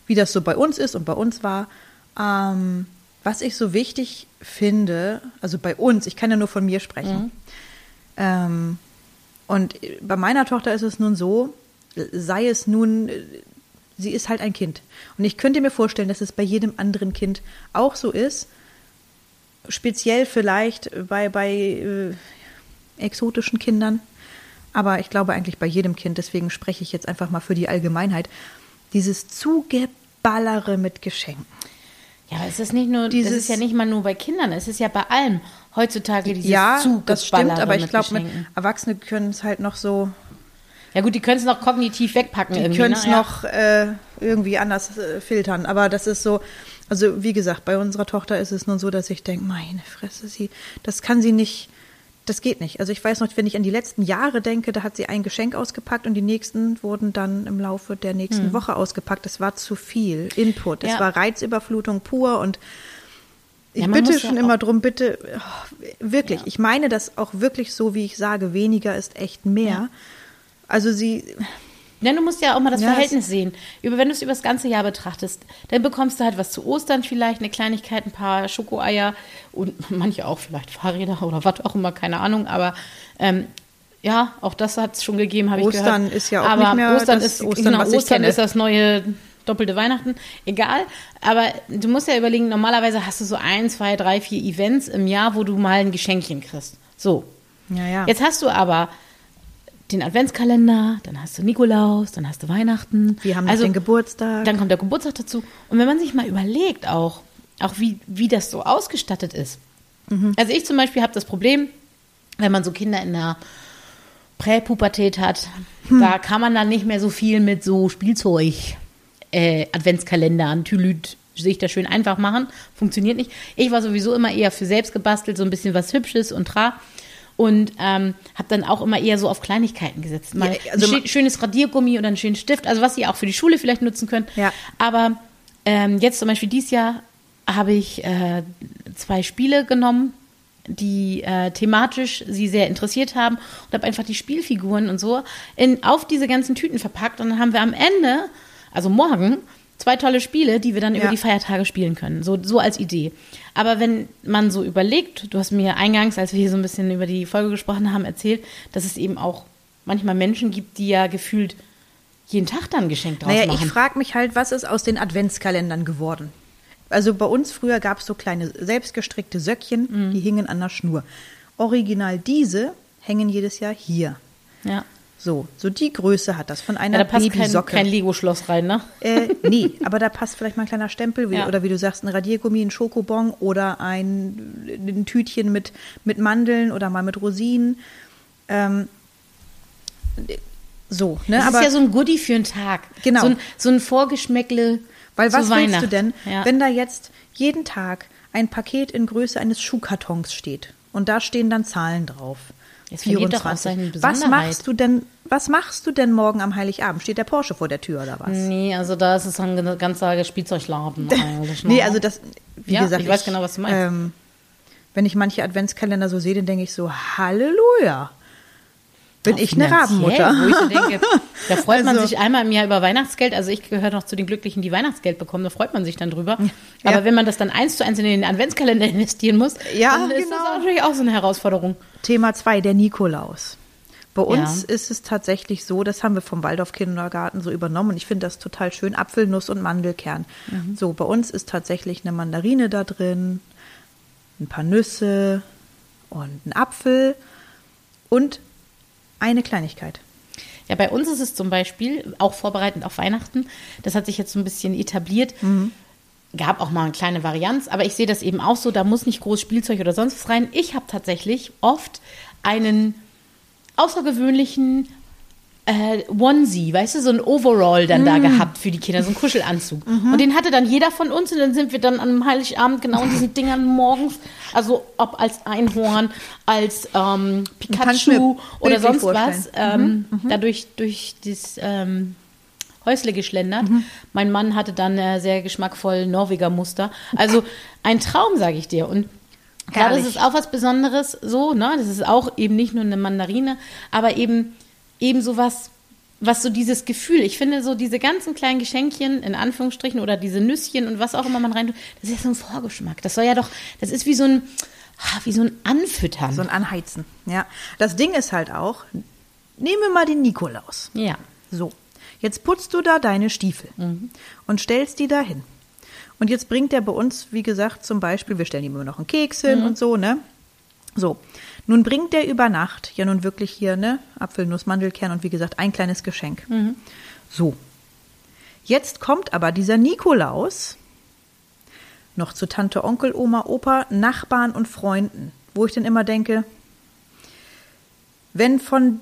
wie das so bei uns ist und bei uns war. Ähm, was ich so wichtig finde, also bei uns, ich kann ja nur von mir sprechen. Ähm, und bei meiner Tochter ist es nun so, sei es nun, sie ist halt ein Kind. Und ich könnte mir vorstellen, dass es bei jedem anderen Kind auch so ist. Speziell vielleicht bei, bei äh, exotischen Kindern. Aber ich glaube eigentlich bei jedem Kind, deswegen spreche ich jetzt einfach mal für die Allgemeinheit. Dieses Zugeballere mit Geschenken. Ja, aber es ist nicht nur, Dieses- es ist ja nicht mal nur bei Kindern, es ist ja bei allem heutzutage dieses ja, das stimmt, Zugeballere aber ich glaube. Erwachsene können es halt noch so Ja gut, die können es noch kognitiv wegpacken Die können es ne? Noch äh, irgendwie anders äh, filtern. Aber das ist so, also wie gesagt, bei unserer Tochter ist es nun so, dass ich denke, meine Fresse, sie, das kann sie nicht, das geht nicht. Also ich weiß noch, wenn ich an die letzten Jahre denke, da hat sie ein Geschenk ausgepackt und die nächsten wurden dann im Laufe der nächsten Woche ausgepackt. Das war zu viel Input. Das Hm. Ja. war Reizüberflutung pur und ich Ja, bitte ja schon auch- immer drum, bitte, oh, wirklich, ich meine das auch wirklich so, wie ich sage, weniger ist echt mehr. Also sie, Ja, du musst ja auch mal das Ja, Verhältnis sehen. Über, wenn du es über das ganze Jahr betrachtest, dann bekommst du halt was zu Ostern vielleicht, eine Kleinigkeit, ein paar Schokoeier und manche auch vielleicht Fahrräder oder was auch immer, keine Ahnung. Aber ähm, ja, auch das hat es schon gegeben, habe ich gehört. Ostern ist ja auch aber nicht mehr Ostern das ist, Ostern, genau, Ostern ist das neue doppelte Weihnachten. Egal. Aber du musst ja überlegen, normalerweise hast du so ein, zwei, drei, vier Events im Jahr, wo du mal ein Geschenkchen kriegst. So. ja, ja. Jetzt hast du aber den Adventskalender, dann hast du Nikolaus, dann hast du Weihnachten. Wir haben also, den Geburtstag. Dann kommt der Geburtstag dazu. Und wenn man sich mal überlegt auch, auch wie, wie das so ausgestattet ist. Mhm. Also ich zum Beispiel habe das Problem, wenn man so Kinder in der Präpubertät hat, Hm. da kann man dann nicht mehr so viel mit so Spielzeug, äh, Adventskalendern, Tülüt, sich das schön einfach machen. Funktioniert nicht. Ich war sowieso immer eher für selbst gebastelt, so ein bisschen was Hübsches und tra. Und ähm, habe dann auch immer eher so auf Kleinigkeiten gesetzt. Mal Ja, also ein schönes Radiergummi oder einen schönen Stift, also was ihr auch für die Schule vielleicht nutzen könnt. Ja. Aber ähm, jetzt zum Beispiel dieses Jahr habe ich äh, zwei Spiele genommen, die äh, thematisch sie sehr interessiert haben und habe einfach die Spielfiguren und so in, auf diese ganzen Tüten verpackt und dann haben wir am Ende, also morgen, zwei tolle Spiele, die wir dann über Ja. die Feiertage spielen können. So, so als Idee. Aber wenn man so überlegt, du hast mir eingangs, als wir hier so ein bisschen über die Folge gesprochen haben, erzählt, dass es eben auch manchmal Menschen gibt, die ja gefühlt jeden Tag dann ein Geschenk draus Naja, machen. ich frage mich halt, was ist aus den Adventskalendern geworden? Also bei uns früher gab es so kleine selbstgestrickte Söckchen, Mhm. die hingen an der Schnur. Original diese hängen jedes Jahr hier. ja. So, so die Größe hat das von einer ja, da passt kein, Babysocke. kein Lego-Schloss rein, ne? Äh, nee, aber da passt vielleicht mal ein kleiner Stempel wie, Ja. oder wie du sagst, ein Radiergummi, ein Schokobon oder ein, ein Tütchen mit, mit Mandeln oder mal mit Rosinen. Ähm, so, ne? Das aber ist ja so ein Goodie für einen Tag. Genau. So ein, so ein Vorgeschmäckle Weil was willst du denn, Ja. wenn da jetzt jeden Tag ein Paket in Größe eines Schuhkartons steht. Und da stehen dann Zahlen drauf. Es verliert doch auch seine Was Besonderheit. machst du denn, was machst du denn morgen am Heiligabend? Steht der Porsche vor der Tür oder was? Nee, also da ist es ein ganzer Spielzeugladen. eigentlich, Nee, ne? also das, wie Ja, gesagt, ich weiß genau, was du meinst. Ähm, wenn ich manche Adventskalender so sehe, dann denke ich so, Halleluja. Bin ich eine Rabenmutter. Wo ich so denke, da freut man Also- sich einmal im Jahr über Weihnachtsgeld. Also ich gehöre noch zu den Glücklichen, die Weihnachtsgeld bekommen. Da freut man sich dann drüber. Ja. Aber wenn man das dann eins zu eins in den Adventskalender investieren muss, Ja, dann ist genau. das natürlich auch so eine Herausforderung. Thema 2, der Nikolaus. Bei uns Ja. ist es tatsächlich so, das haben wir vom Waldorf Kindergarten so übernommen und ich finde das total schön, Apfel, Nuss und Mandelkern. Mhm. So, bei uns ist tatsächlich eine Mandarine da drin, ein paar Nüsse und ein Apfel und eine Kleinigkeit. Ja, bei uns ist es zum Beispiel auch vorbereitend auf Weihnachten. Das hat sich jetzt so ein bisschen etabliert. Gab auch mal eine kleine Varianz, aber ich sehe das eben auch so, da muss nicht groß Spielzeug oder sonst was rein. Ich habe tatsächlich oft einen außergewöhnlichen äh, Onesie, weißt du, so ein Overall dann da gehabt für die Kinder, so ein Kuschelanzug. Und den hatte dann jeder von uns und dann sind wir dann am Heiligabend genau in diesen Dingern morgens, also ob als Einhorn, als ähm, Pikachu oder sonst was, vorstellen. ähm, dadurch durch das ähm, Häusle geschlendert. Mein Mann hatte dann äh, sehr geschmackvoll Norweger Muster. Also ein Traum, sage ich dir. Und klar, das ist auch was Besonderes, so, ne? Das ist auch eben nicht nur eine Mandarine, aber eben, eben sowas, was so dieses Gefühl, ich finde so diese ganzen kleinen Geschenkchen, in Anführungsstrichen, oder diese Nüsschen und was auch immer man rein tut, das ist ja so ein Vorgeschmack. Das soll ja doch, das ist wie so ein, ah, wie so ein Anfüttern. So ein Anheizen. Ja. Das Ding ist halt auch, nehmen wir mal den Nikolaus. ja. So, jetzt putzt du da deine Stiefel und stellst die da hin. Und jetzt bringt der bei uns, wie gesagt, zum Beispiel, wir stellen ihm immer noch einen Keks hin und so, ne? So, nun bringt der über Nacht ja nun wirklich hier, ne? Apfel, Nuss, Mandelkern und wie gesagt, ein kleines Geschenk. So, jetzt kommt aber dieser Nikolaus noch zu Tante, Onkel, Oma, Opa, Nachbarn und Freunden, wo ich dann immer denke, wenn von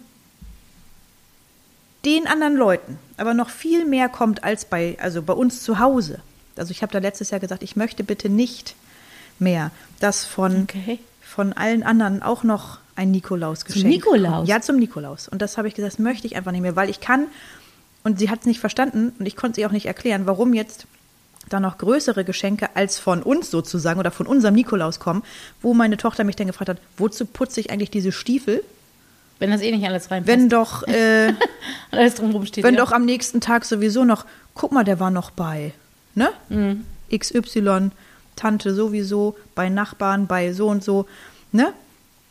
den anderen Leuten aber noch viel mehr kommt als bei, also bei uns zu Hause. Also ich habe da letztes Jahr gesagt, ich möchte bitte nicht mehr, dass von, Okay. Von allen anderen auch noch ein Nikolaus geschenkt Nikolaus? Ja, zum Nikolaus. Und das habe ich gesagt, das möchte ich einfach nicht mehr, weil ich kann, und sie hat es nicht verstanden und ich konnte sie auch nicht erklären, warum jetzt da noch größere Geschenke als von uns sozusagen oder von unserem Nikolaus kommen, wo meine Tochter mich dann gefragt hat, wozu putze ich eigentlich diese Stiefel, Wenn das eh nicht alles reinpasst. wenn doch äh, alles drumherum steht. wenn ja. doch am nächsten Tag sowieso noch, guck mal, der war noch bei, ne? Mhm. XY, Tante sowieso, bei Nachbarn, bei so und so, ne?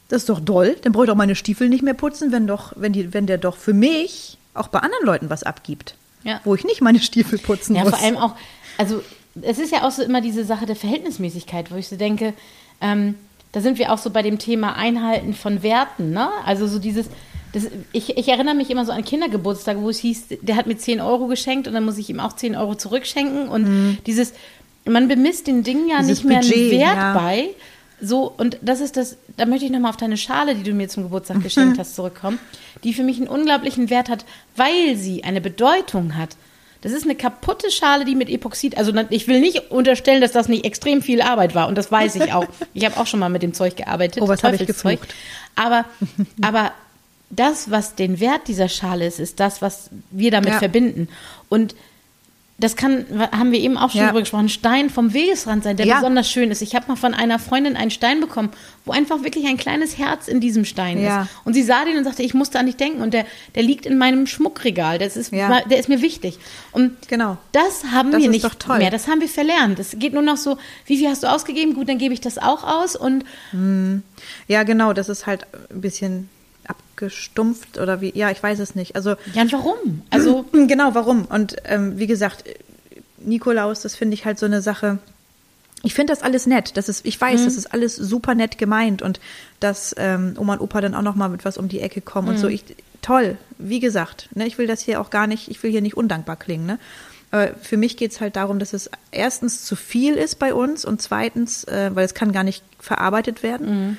Das ist doch doll. Dann brauche ich doch meine Stiefel nicht mehr putzen, wenn doch, wenn die, wenn der doch für mich auch bei anderen Leuten was abgibt. Ja. Wo ich nicht meine Stiefel putzen Ja, muss. vor allem auch, also es ist ja auch so immer diese Sache der Verhältnismäßigkeit, wo ich so denke, ähm, da sind wir auch so bei dem Thema Einhalten von Werten, ne? Also so dieses, das, ich, ich erinnere mich immer so an Kindergeburtstage, wo es hieß, der hat mir 10 Euro geschenkt und dann muss ich ihm auch 10 Euro zurückschenken und dieses, man bemisst den Dingen ja. Dieses nicht mehr Budget, einen Wert ja. bei. So, und das ist das, da möchte ich nochmal auf deine Schale, die du mir zum Geburtstag geschenkt Mhm. hast, zurückkommen, die für mich einen unglaublichen Wert hat, weil sie eine Bedeutung hat. Das ist eine kaputte Schale, die mit Epoxid, also ich will nicht unterstellen, dass das nicht extrem viel Arbeit war und das weiß ich auch. Ich habe auch schon mal mit dem Zeug gearbeitet. Oh, was hab ich geflucht. Aber, aber das, was den Wert dieser Schale ist, ist das, was wir damit Ja. verbinden. Und das kann, haben wir eben auch schon Ja. drüber gesprochen, Stein vom Wegesrand sein, der Ja. besonders schön ist. Ich habe mal von einer Freundin einen Stein bekommen, wo einfach wirklich ein kleines Herz in diesem Stein Ja. ist. Und sie sah den und sagte, ich musste an dich denken. Und der, der liegt in meinem Schmuckregal. Das ist, Ja. der ist mir wichtig. Und Genau. das haben Das wir nicht mehr. Das haben wir verlernt. Es geht nur noch so, wie viel hast du ausgegeben? Gut, dann gebe ich das auch aus. Und Ja, genau, das ist halt ein bisschen abgestumpft oder wie, ja, ich weiß es nicht. Also, ja, und warum? Also, Genau, warum? Und ähm, wie gesagt, Nikolaus, das finde ich halt so eine Sache. Ich finde das alles nett. Das ist, ich weiß, das ist alles super nett gemeint und dass ähm, Oma und Opa dann auch noch mal mit was um die Ecke kommen und so. Ich, toll, wie gesagt, ne, ich will das hier auch gar nicht, ich will hier nicht undankbar klingen. Ne? Aber für mich geht es halt darum, dass es erstens zu viel ist bei uns und zweitens, äh, weil es kann gar nicht verarbeitet werden.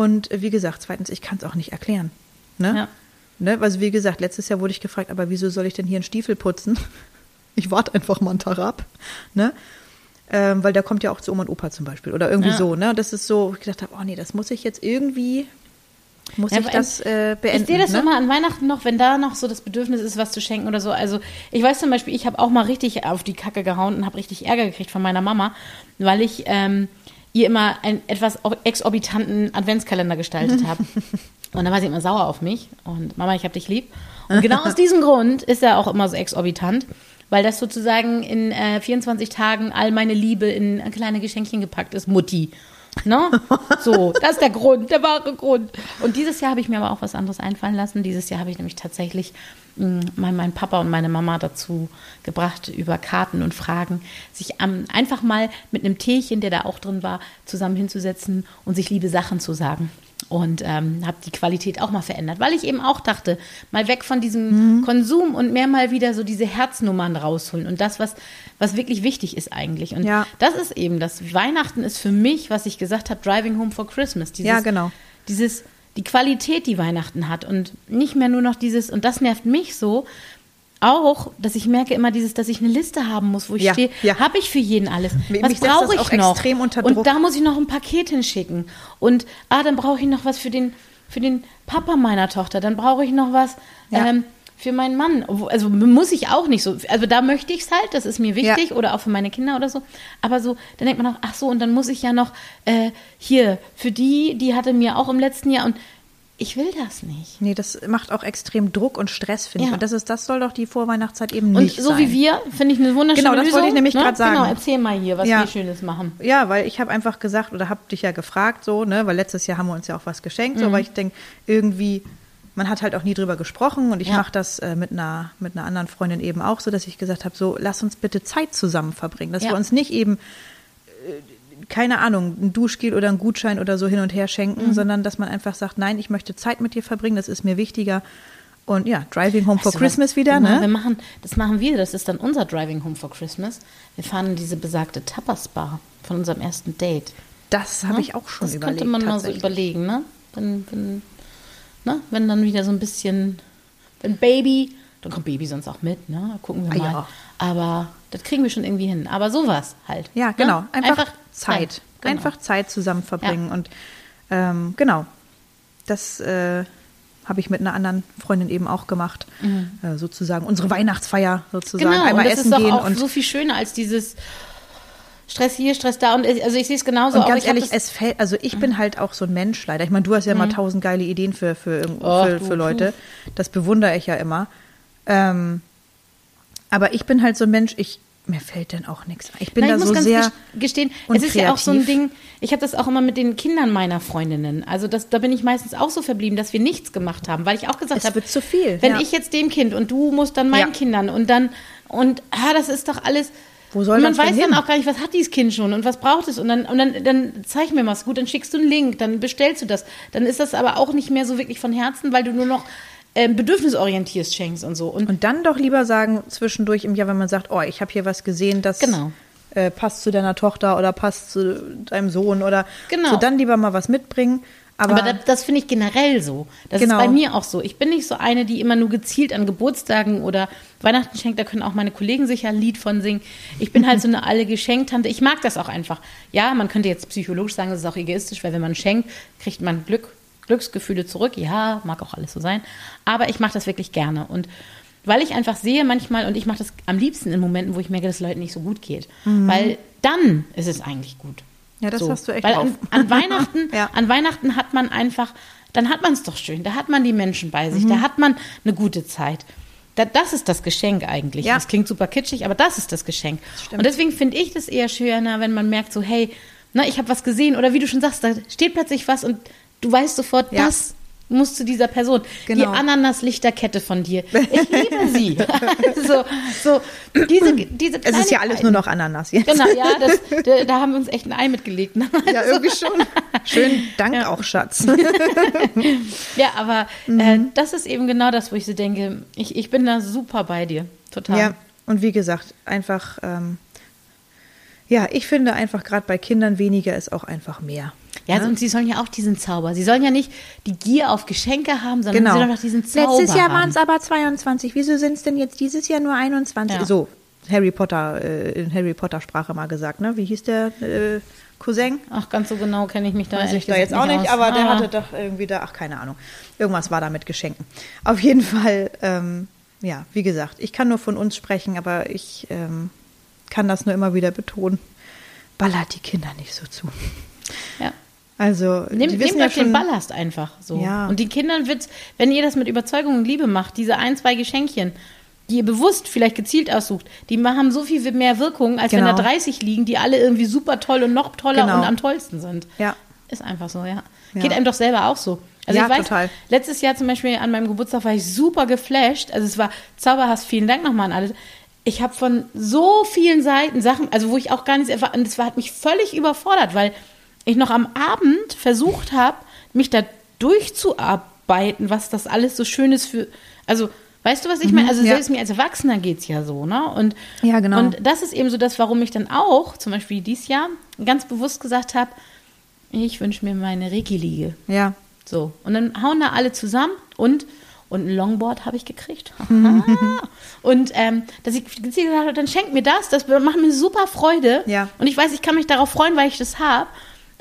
Und äh, wie gesagt, zweitens, ich kann es auch nicht erklären. Ne? Ja. Ne? Also wie gesagt, letztes Jahr wurde ich gefragt, aber wieso soll ich denn hier einen Stiefel putzen? Ich warte einfach mal einen Tag ab. Ne? Ähm, weil der kommt ja auch zu Oma und Opa zum Beispiel oder irgendwie Ja. so, ne? Das ist so, ich gedacht habe, oh nee, das muss ich jetzt irgendwie, muss Ja, ich das äh, beenden. Ich sehe das ne? immer an Weihnachten noch, wenn da noch so das Bedürfnis ist, was zu schenken oder so. Also ich weiß zum Beispiel, ich habe auch mal richtig auf die Kacke gehauen und habe richtig Ärger gekriegt von meiner Mama, weil ich ähm, ihr immer einen etwas exorbitanten Adventskalender gestaltet habe. Und dann war sie immer sauer auf mich. Und Mama, ich habe dich lieb. Und genau aus diesem Grund ist er auch immer so exorbitant, weil das sozusagen in äh, 24 Tagen all meine Liebe in kleine Geschenkchen gepackt ist. Mutti. Ne? So, das ist der Grund, der wahre Grund. Und dieses Jahr habe ich mir aber auch was anderes einfallen lassen. Dieses Jahr habe ich nämlich tatsächlich mein, mein Papa und meine Mama dazu gebracht, über Karten und Fragen, sich ähm, einfach mal mit einem Teechen, der da auch drin war, zusammen hinzusetzen und sich liebe Sachen zu sagen. Und ähm, habe die Qualität auch mal verändert, weil ich eben auch dachte, mal weg von diesem Konsum und mehr mal wieder so diese Herznummern rausholen und das, was, was wirklich wichtig ist eigentlich. Und Ja. das ist eben das. Weihnachten ist für mich, was ich gesagt habe, Driving Home for Christmas. Dieses, Ja, genau. Dieses, die Qualität, die Weihnachten hat und nicht mehr nur noch dieses, und das nervt mich so, auch, dass ich merke immer dieses, dass ich eine Liste haben muss, wo ich Ja, stehe, ja. habe ich für jeden alles. Was brauche ich noch? und da muss ich noch ein Paket hinschicken. Und ah, dann brauche ich noch was für den, für den Papa meiner Tochter. Dann brauche ich noch was Ja. ähm, für meinen Mann. Also muss ich auch nicht so. Also da möchte ich es halt, das ist mir wichtig. Ja. Oder auch für meine Kinder oder so. Aber so, dann denkt man auch, ach so, und dann muss ich ja noch äh, hier, für die, die hatte mir auch im letzten Jahr und ich will das nicht. Nee, das macht auch extrem Druck und Stress, finde ich. Ja. Und das ist, das soll doch die Vorweihnachtszeit eben Und nicht so sein. wie wir, finde ich eine wunderschöne Genau, das Lösung. wollte ich nämlich ne? grad sagen. Genau, erzähl mal hier, was Ja. wir Schönes machen. Ja, weil ich habe einfach gesagt oder habe dich ja gefragt so, ne, weil letztes Jahr haben wir uns ja auch was geschenkt, Mhm. so, aber ich denke irgendwie man hat halt auch nie drüber gesprochen und ich Ja. mache das äh, mit einer mit einer anderen Freundin eben auch so, dass ich gesagt habe, so lass uns bitte Zeit zusammen verbringen, dass Ja. wir uns nicht eben äh, keine Ahnung, ein Duschgel oder ein Gutschein oder so hin und her schenken, Mhm. sondern dass man einfach sagt, nein, ich möchte Zeit mit dir verbringen, das ist mir wichtiger. Und ja, Driving Home for Weißt du Christmas was? wieder, Genau, Wir ne? machen, das machen wir, das ist dann unser Driving Home for Christmas. Wir fahren in diese besagte Tapas-Bar von unserem ersten Date. Das habe ich auch schon das überlegt. könnte man mal so überlegen, ne? Wenn, wenn, ne? wenn dann wieder so ein bisschen, wenn Baby, dann kommt Baby sonst auch mit, ne? Gucken wir Ah, mal. ja. Aber das kriegen wir schon irgendwie hin. Aber sowas halt. Ja, ne? genau. Einfach, Zeit. Genau. Einfach Zeit zusammen verbringen. Und ähm, genau, das äh, habe ich mit einer anderen Freundin eben auch gemacht. Äh, sozusagen unsere Weihnachtsfeier sozusagen. Mhm. Genau, Einmal und das essen ist doch gehen auch und, so viel schöner als dieses Stress hier, Stress da. Und also ich sehe es genauso. und auch. ganz ich hab ehrlich, es fällt, also ich bin halt auch so ein Mensch leider. Ich meine, du hast ja immer tausend geile Ideen für, für, irgend- Och, für, für Leute. Das bewundere ich ja immer. Ähm, aber ich bin halt so ein Mensch, ich, mir fällt dann auch nichts ein. Ich bin Nein, da ich muss so ganz sehr. ges- gestehen, es ist ja auch so ein. Ding, ich habe das auch immer mit den Kindern meiner Freundinnen. Also das, da bin ich meistens auch so verblieben, dass wir nichts gemacht haben, weil ich auch gesagt Es habe, wird zu viel, Wenn ja. ich jetzt dem Kind und du musst dann meinen Ja. Kindern und dann, und ah, das ist doch alles. Wo soll und man weiß dann auch gar nicht, was hat dieses Kind schon und was braucht es. Und dann, und dann, dann zeig mir was. Gut, dann schickst du einen Link, dann bestellst du das. Dann ist das aber auch nicht mehr so wirklich von Herzen, weil du nur noch ähm, bedürfnisorientierst schenkst und so. Und Und dann doch lieber sagen zwischendurch im Jahr, wenn man sagt, oh, ich habe hier was gesehen, das Genau. äh, passt zu deiner Tochter oder passt zu deinem Sohn oder Genau. so, dann lieber mal was mitbringen. Aber, Aber, das, das finde ich generell so. Das Genau. ist bei mir auch so. Ich bin nicht so eine, die immer nur gezielt an Geburtstagen oder Weihnachten schenkt. Da können auch meine Kollegen sicher ein Lied von singen. Ich bin halt so eine alle Geschenktante. Ich mag das auch einfach. Ja, man könnte jetzt psychologisch sagen, das ist auch egoistisch, weil wenn man schenkt, kriegt man Glück, Glücksgefühle zurück. Ja, mag auch alles so sein. Aber ich mache das wirklich gerne. Und weil ich einfach sehe manchmal, und ich mache das am liebsten in Momenten, wo ich merke, dass es Leuten nicht so gut geht. Weil dann ist es eigentlich gut. Ja, das hast du echt Weil an, an Weihnachten, Ja. an Weihnachten hat man einfach, dann hat man es doch schön. Da hat man die Menschen bei sich, da hat man eine gute Zeit. Da, das ist das Geschenk eigentlich. Ja. Das klingt super kitschig, aber das ist das Geschenk. stimmt. Und deswegen finde ich das eher schöner, wenn man merkt, so, hey, na, ich habe was gesehen oder wie du schon sagst, da steht plötzlich was und du weißt sofort, Ja. das muss zu dieser Person. Die Genau. Ananas-Lichterkette von dir. Ich liebe sie. so, so, diese, diese es ist ja alles nur noch Ananas jetzt. Genau, ja, das, da, da haben wir uns echt ein Ei mitgelegt. Ne? Ja, irgendwie schon. Schön, Dank auch, Schatz. Ja, aber äh, Mhm. das ist eben genau das, wo ich so denke, ich, ich bin da super bei dir. Total. Ja, und wie gesagt, einfach, ähm, ja, ich finde einfach gerade bei Kindern weniger ist auch einfach mehr. Ja, und sie sollen ja auch diesen Zauber. Sie sollen ja nicht die Gier auf Geschenke haben, sondern Genau. sie sollen auch diesen Zauber Letztes Jahr haben. waren es aber 22. Wieso sind es denn jetzt dieses Jahr nur 21? Ja. So, Harry Potter, äh, in Harry Potter Sprache mal gesagt, ne? Wie hieß der äh, Cousin? Ach, ganz so genau kenne ich mich da Weiß ich da jetzt auch nicht, aus. aber der Ah. hatte doch irgendwie da, ach, keine Ahnung. Irgendwas war da mit Geschenken. Auf jeden Fall, ähm, ja, wie gesagt, ich kann nur von uns sprechen, aber ich ähm, kann das nur immer wieder betonen. Ballert die Kinder nicht so zu. Ja. Also, Nehmt, nehmt ja euch den schon, Ballast einfach so. Ja. Und die Kindern wird's, wenn ihr das mit Überzeugung und Liebe macht, diese ein, zwei Geschenkchen, die ihr bewusst vielleicht gezielt aussucht, die haben so viel mehr Wirkung, als wenn Genau. da 30 liegen, die alle irgendwie super toll und noch toller Genau. und am tollsten sind. Ja. Ist einfach so, ja. Ja. Geht einem doch selber auch so. Also Ja, ich weiß, total. letztes Jahr zum Beispiel an meinem Geburtstag war ich super geflasht. Also es war zauberhaft. Vielen Dank nochmal an alle. Ich habe von so vielen Seiten Sachen, also wo ich auch gar nichts erwartet, und das war, hat mich völlig überfordert, weil ich noch am Abend versucht habe, mich da durchzuarbeiten, was das alles so Schönes für, also weißt du, was ich meine? Also Mhm, ja. selbst mir als Erwachsener geht's ja so, ne? Und, Ja, genau. und das ist eben so das, warum ich dann auch, zum Beispiel dieses Jahr, ganz bewusst gesagt habe, ich wünsche mir meine Reiki-Liege. Ja. So, und dann hauen da alle zusammen und, und ein Longboard habe ich gekriegt. und ähm, dass ich gesagt habe, dann schenkt mir das, das macht mir super Freude. Ja. Und ich weiß, ich kann mich darauf freuen, weil ich das habe.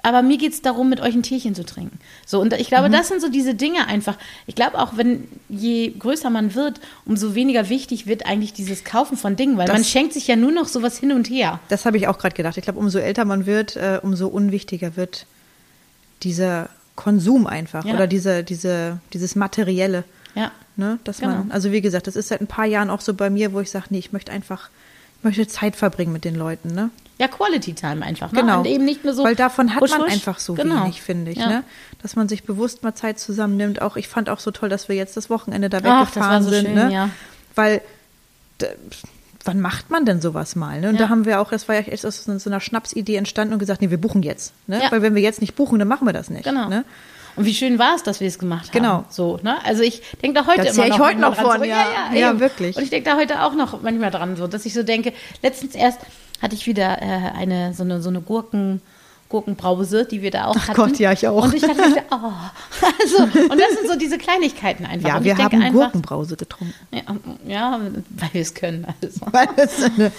Aber mir geht es darum, mit euch ein Tierchen zu trinken. So, und ich glaube, Mhm. das sind so diese Dinge einfach. Ich glaube auch, wenn je größer man wird, umso weniger wichtig wird eigentlich dieses Kaufen von Dingen, weil Das- man schenkt sich ja nur noch sowas hin und her. Das habe ich auch gerade gedacht. Ich glaube, umso älter man wird, äh, umso unwichtiger wird dieser Konsum einfach Ja. oder diese, diese, dieses Materielle. Ja. Ne? Dass Genau. man, also wie gesagt, das ist seit ein paar Jahren auch so bei mir, wo ich sage, nee, ich möchte einfach, möchte Zeit verbringen mit den Leuten, ne? Ja, Quality Time einfach. Ne? Genau. Und eben nicht nur so. Weil davon hat husch, man husch. einfach so Genau. wenig, finde ich, Ja. ne? Dass man sich bewusst mal Zeit zusammennimmt. Auch ich fand auch so toll, dass wir jetzt das Wochenende da weggefahren so sind, schön, ne? ja. Weil wann macht man denn sowas mal? Ne? Und Ja. da haben wir auch, das war ja echt aus so so einer Schnapsidee entstanden und gesagt, nee, wir buchen jetzt. Ne? Ja. Weil wenn wir jetzt nicht buchen, dann machen wir das nicht. Genau. Ne? Und wie schön war es, dass wir es gemacht haben. Genau. So, ne? Also ich denke da heute Da immer zähl ich noch heute noch von, zurück. ja. Ja, eben. wirklich. Und ich denke da heute auch noch manchmal dran, so, dass ich so denke, letztens erst hatte ich wieder äh, eine so eine so eine Gurken Gurkenbrause, die wir da auch hatten. Gott, ja, ich auch. Und ich dachte, oh. also, und das sind so diese Kleinigkeiten einfach. Ja, und wir haben einfach, Gurkenbrause getrunken. Ja, ja, weil wir es können. Also. Weil das eine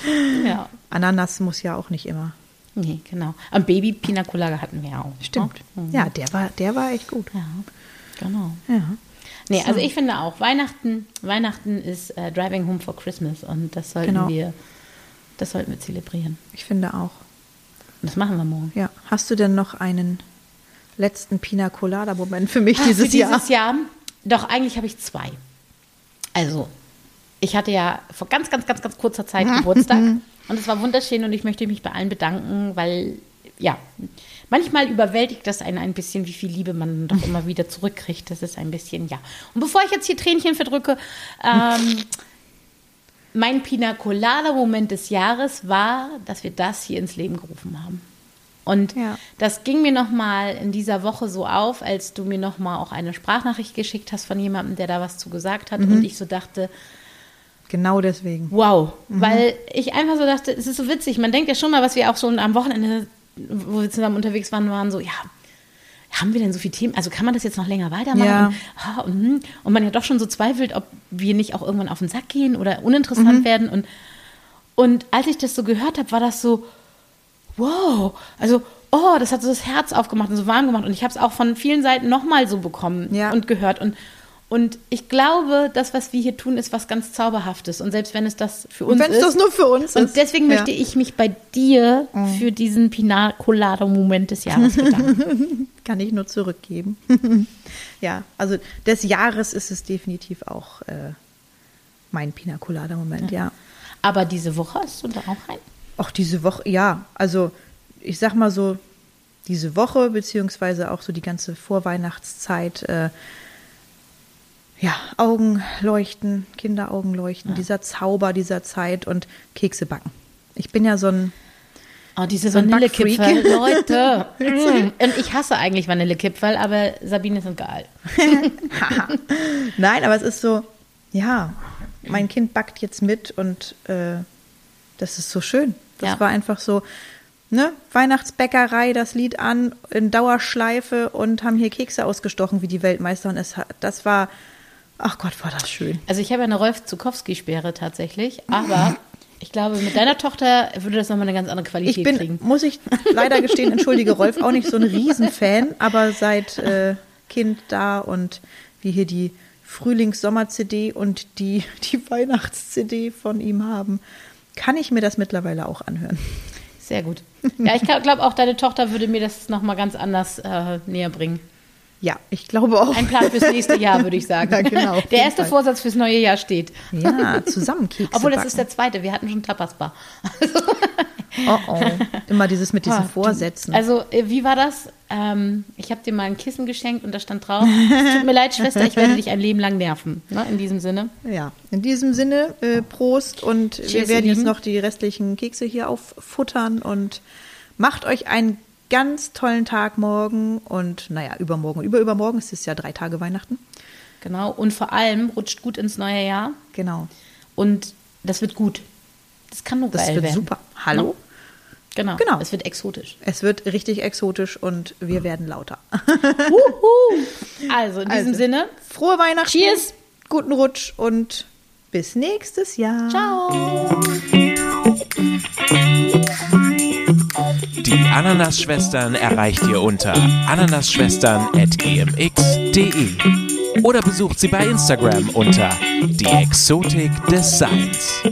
Ja. Ananas muss ja auch nicht immer. Nee, genau. Am Baby Pina Colada hatten wir auch. Stimmt. Ne? Ja, der war, der war echt gut. Ja, genau. Ja. Nee, also ich finde auch, Weihnachten, Weihnachten ist äh, Driving Home for Christmas und das sollten Genau. wir, das sollten wir zelebrieren. Ich finde auch. Und das machen wir morgen. Ja. Hast du denn noch einen letzten Pina Colada Moment für mich Ah, dieses, Für dieses Jahr? Jahr? Doch, eigentlich habe ich zwei. Also, ich hatte ja vor ganz, ganz, ganz, ganz kurzer Zeit Geburtstag und es war wunderschön und ich möchte mich bei allen bedanken, weil, ja, manchmal überwältigt das einen ein bisschen, wie viel Liebe man doch immer wieder zurückkriegt. Das ist ein bisschen, ja. Und bevor ich jetzt hier Tränchen verdrücke, ähm, mein Pina Colada Moment des Jahres war, dass wir das hier ins Leben gerufen haben. Und Ja. das ging mir nochmal in dieser Woche so auf, als du mir nochmal auch eine Sprachnachricht geschickt hast von jemandem, der da was zu gesagt hat. Und ich so dachte, Genau deswegen. wow. Weil ich einfach so dachte, es ist so witzig. Man denkt ja schon mal, was wir auch schon am Wochenende, wo wir zusammen unterwegs waren, waren so, ja, haben wir denn so viele Themen? Also kann man das jetzt noch länger weitermachen? Ja. Und, ah, und, hm. und man ja doch schon so zweifelt, ob wir nicht auch irgendwann auf den Sack gehen oder uninteressant werden. Und, und als ich das so gehört habe, war das so, wow, also, oh, das hat so das Herz aufgemacht und so warm gemacht. Und ich habe es auch von vielen Seiten nochmal so bekommen Ja. und gehört. Und, und ich glaube, das, was wir hier tun, ist was ganz Zauberhaftes. Und selbst wenn es das für uns wenn es ist. das nur für uns und ist. deswegen Ja. Mhm. möchte ich mich bei dir für diesen Pina Colada Moment des Jahres bedanken. Kann ich nur zurückgeben. ja, also des Jahres ist es definitiv auch äh, mein Pina Colada Moment, ja. Aber diese Woche hast du da auch einen? Auch diese Woche, ja, also ich sag mal so, diese Woche, beziehungsweise auch so die ganze Vorweihnachtszeit, äh, ja, Augen leuchten, Kinderaugen leuchten, dieser Zauber dieser Zeit und Kekse backen. Ich bin ja so ein, Oh, diese So Vanillekipferl. Leute. Mm. Und ich hasse eigentlich Vanillekipferl, aber Sabine sind geil. Nein, aber es ist so, ja, mein Kind backt jetzt mit und äh, das ist so schön. Das Ja. war einfach so, ne, Weihnachtsbäckerei, das Lied an, in Dauerschleife und haben hier Kekse ausgestochen wie die Weltmeister und es hat, das war, ach Gott, war das schön. Also ich habe ja eine Rolf Zukowski-Sperre tatsächlich, aber Ich glaube, mit deiner Tochter würde das nochmal eine ganz andere Qualität Ich bin, kriegen. muss ich leider gestehen, entschuldige Rolf, auch nicht so ein Riesenfan, aber seit äh, Kind da und wir hier die Frühlings-Sommer-CD und die, die Weihnachts-CD von ihm haben, kann ich mir das mittlerweile auch anhören. Sehr gut. Ja, ich glaube auch, deine Tochter würde mir das nochmal ganz anders äh, näher bringen. Ja, ich glaube auch. Ein Plan fürs nächste Jahr, würde ich sagen. Ja, genau, Der erste Fall. Vorsatz fürs neue Jahr steht. Ja, zusammen Kekse Obwohl, das backen. ist der zweite. Wir hatten schon Tapasbar. Oh oh. Immer dieses mit diesen du- Vorsätzen. Also, äh, wie war das? Ähm, ich habe dir mal ein Kissen geschenkt und da stand drauf: Es tut mir leid, Schwester, ich werde dich ein Leben lang nerven. Ne? In diesem Sinne. ja, in diesem Sinne, äh, Prost und wir Cheers, werden ihr jetzt noch die restlichen Kekse hier auffuttern und macht euch einen ganz tollen Tag morgen und naja, übermorgen, über übermorgen, es ist ja drei Tage Weihnachten. Genau. Und vor allem rutscht gut ins neue Jahr. Genau. Und das wird gut. Das kann nur Das geil wird werden. super. Hallo? Ne? Genau. Genau. Es wird exotisch. Es wird richtig exotisch und wir werden lauter. Also, in diesem Also. Sinne, Frohe Weihnachten. Cheers. Guten Rutsch und bis nächstes Jahr. ciao. Die Ananas-Schwestern erreicht ihr unter ananasschwestern.gmx.de oder besucht sie bei Instagram unter die Exotik des Seins.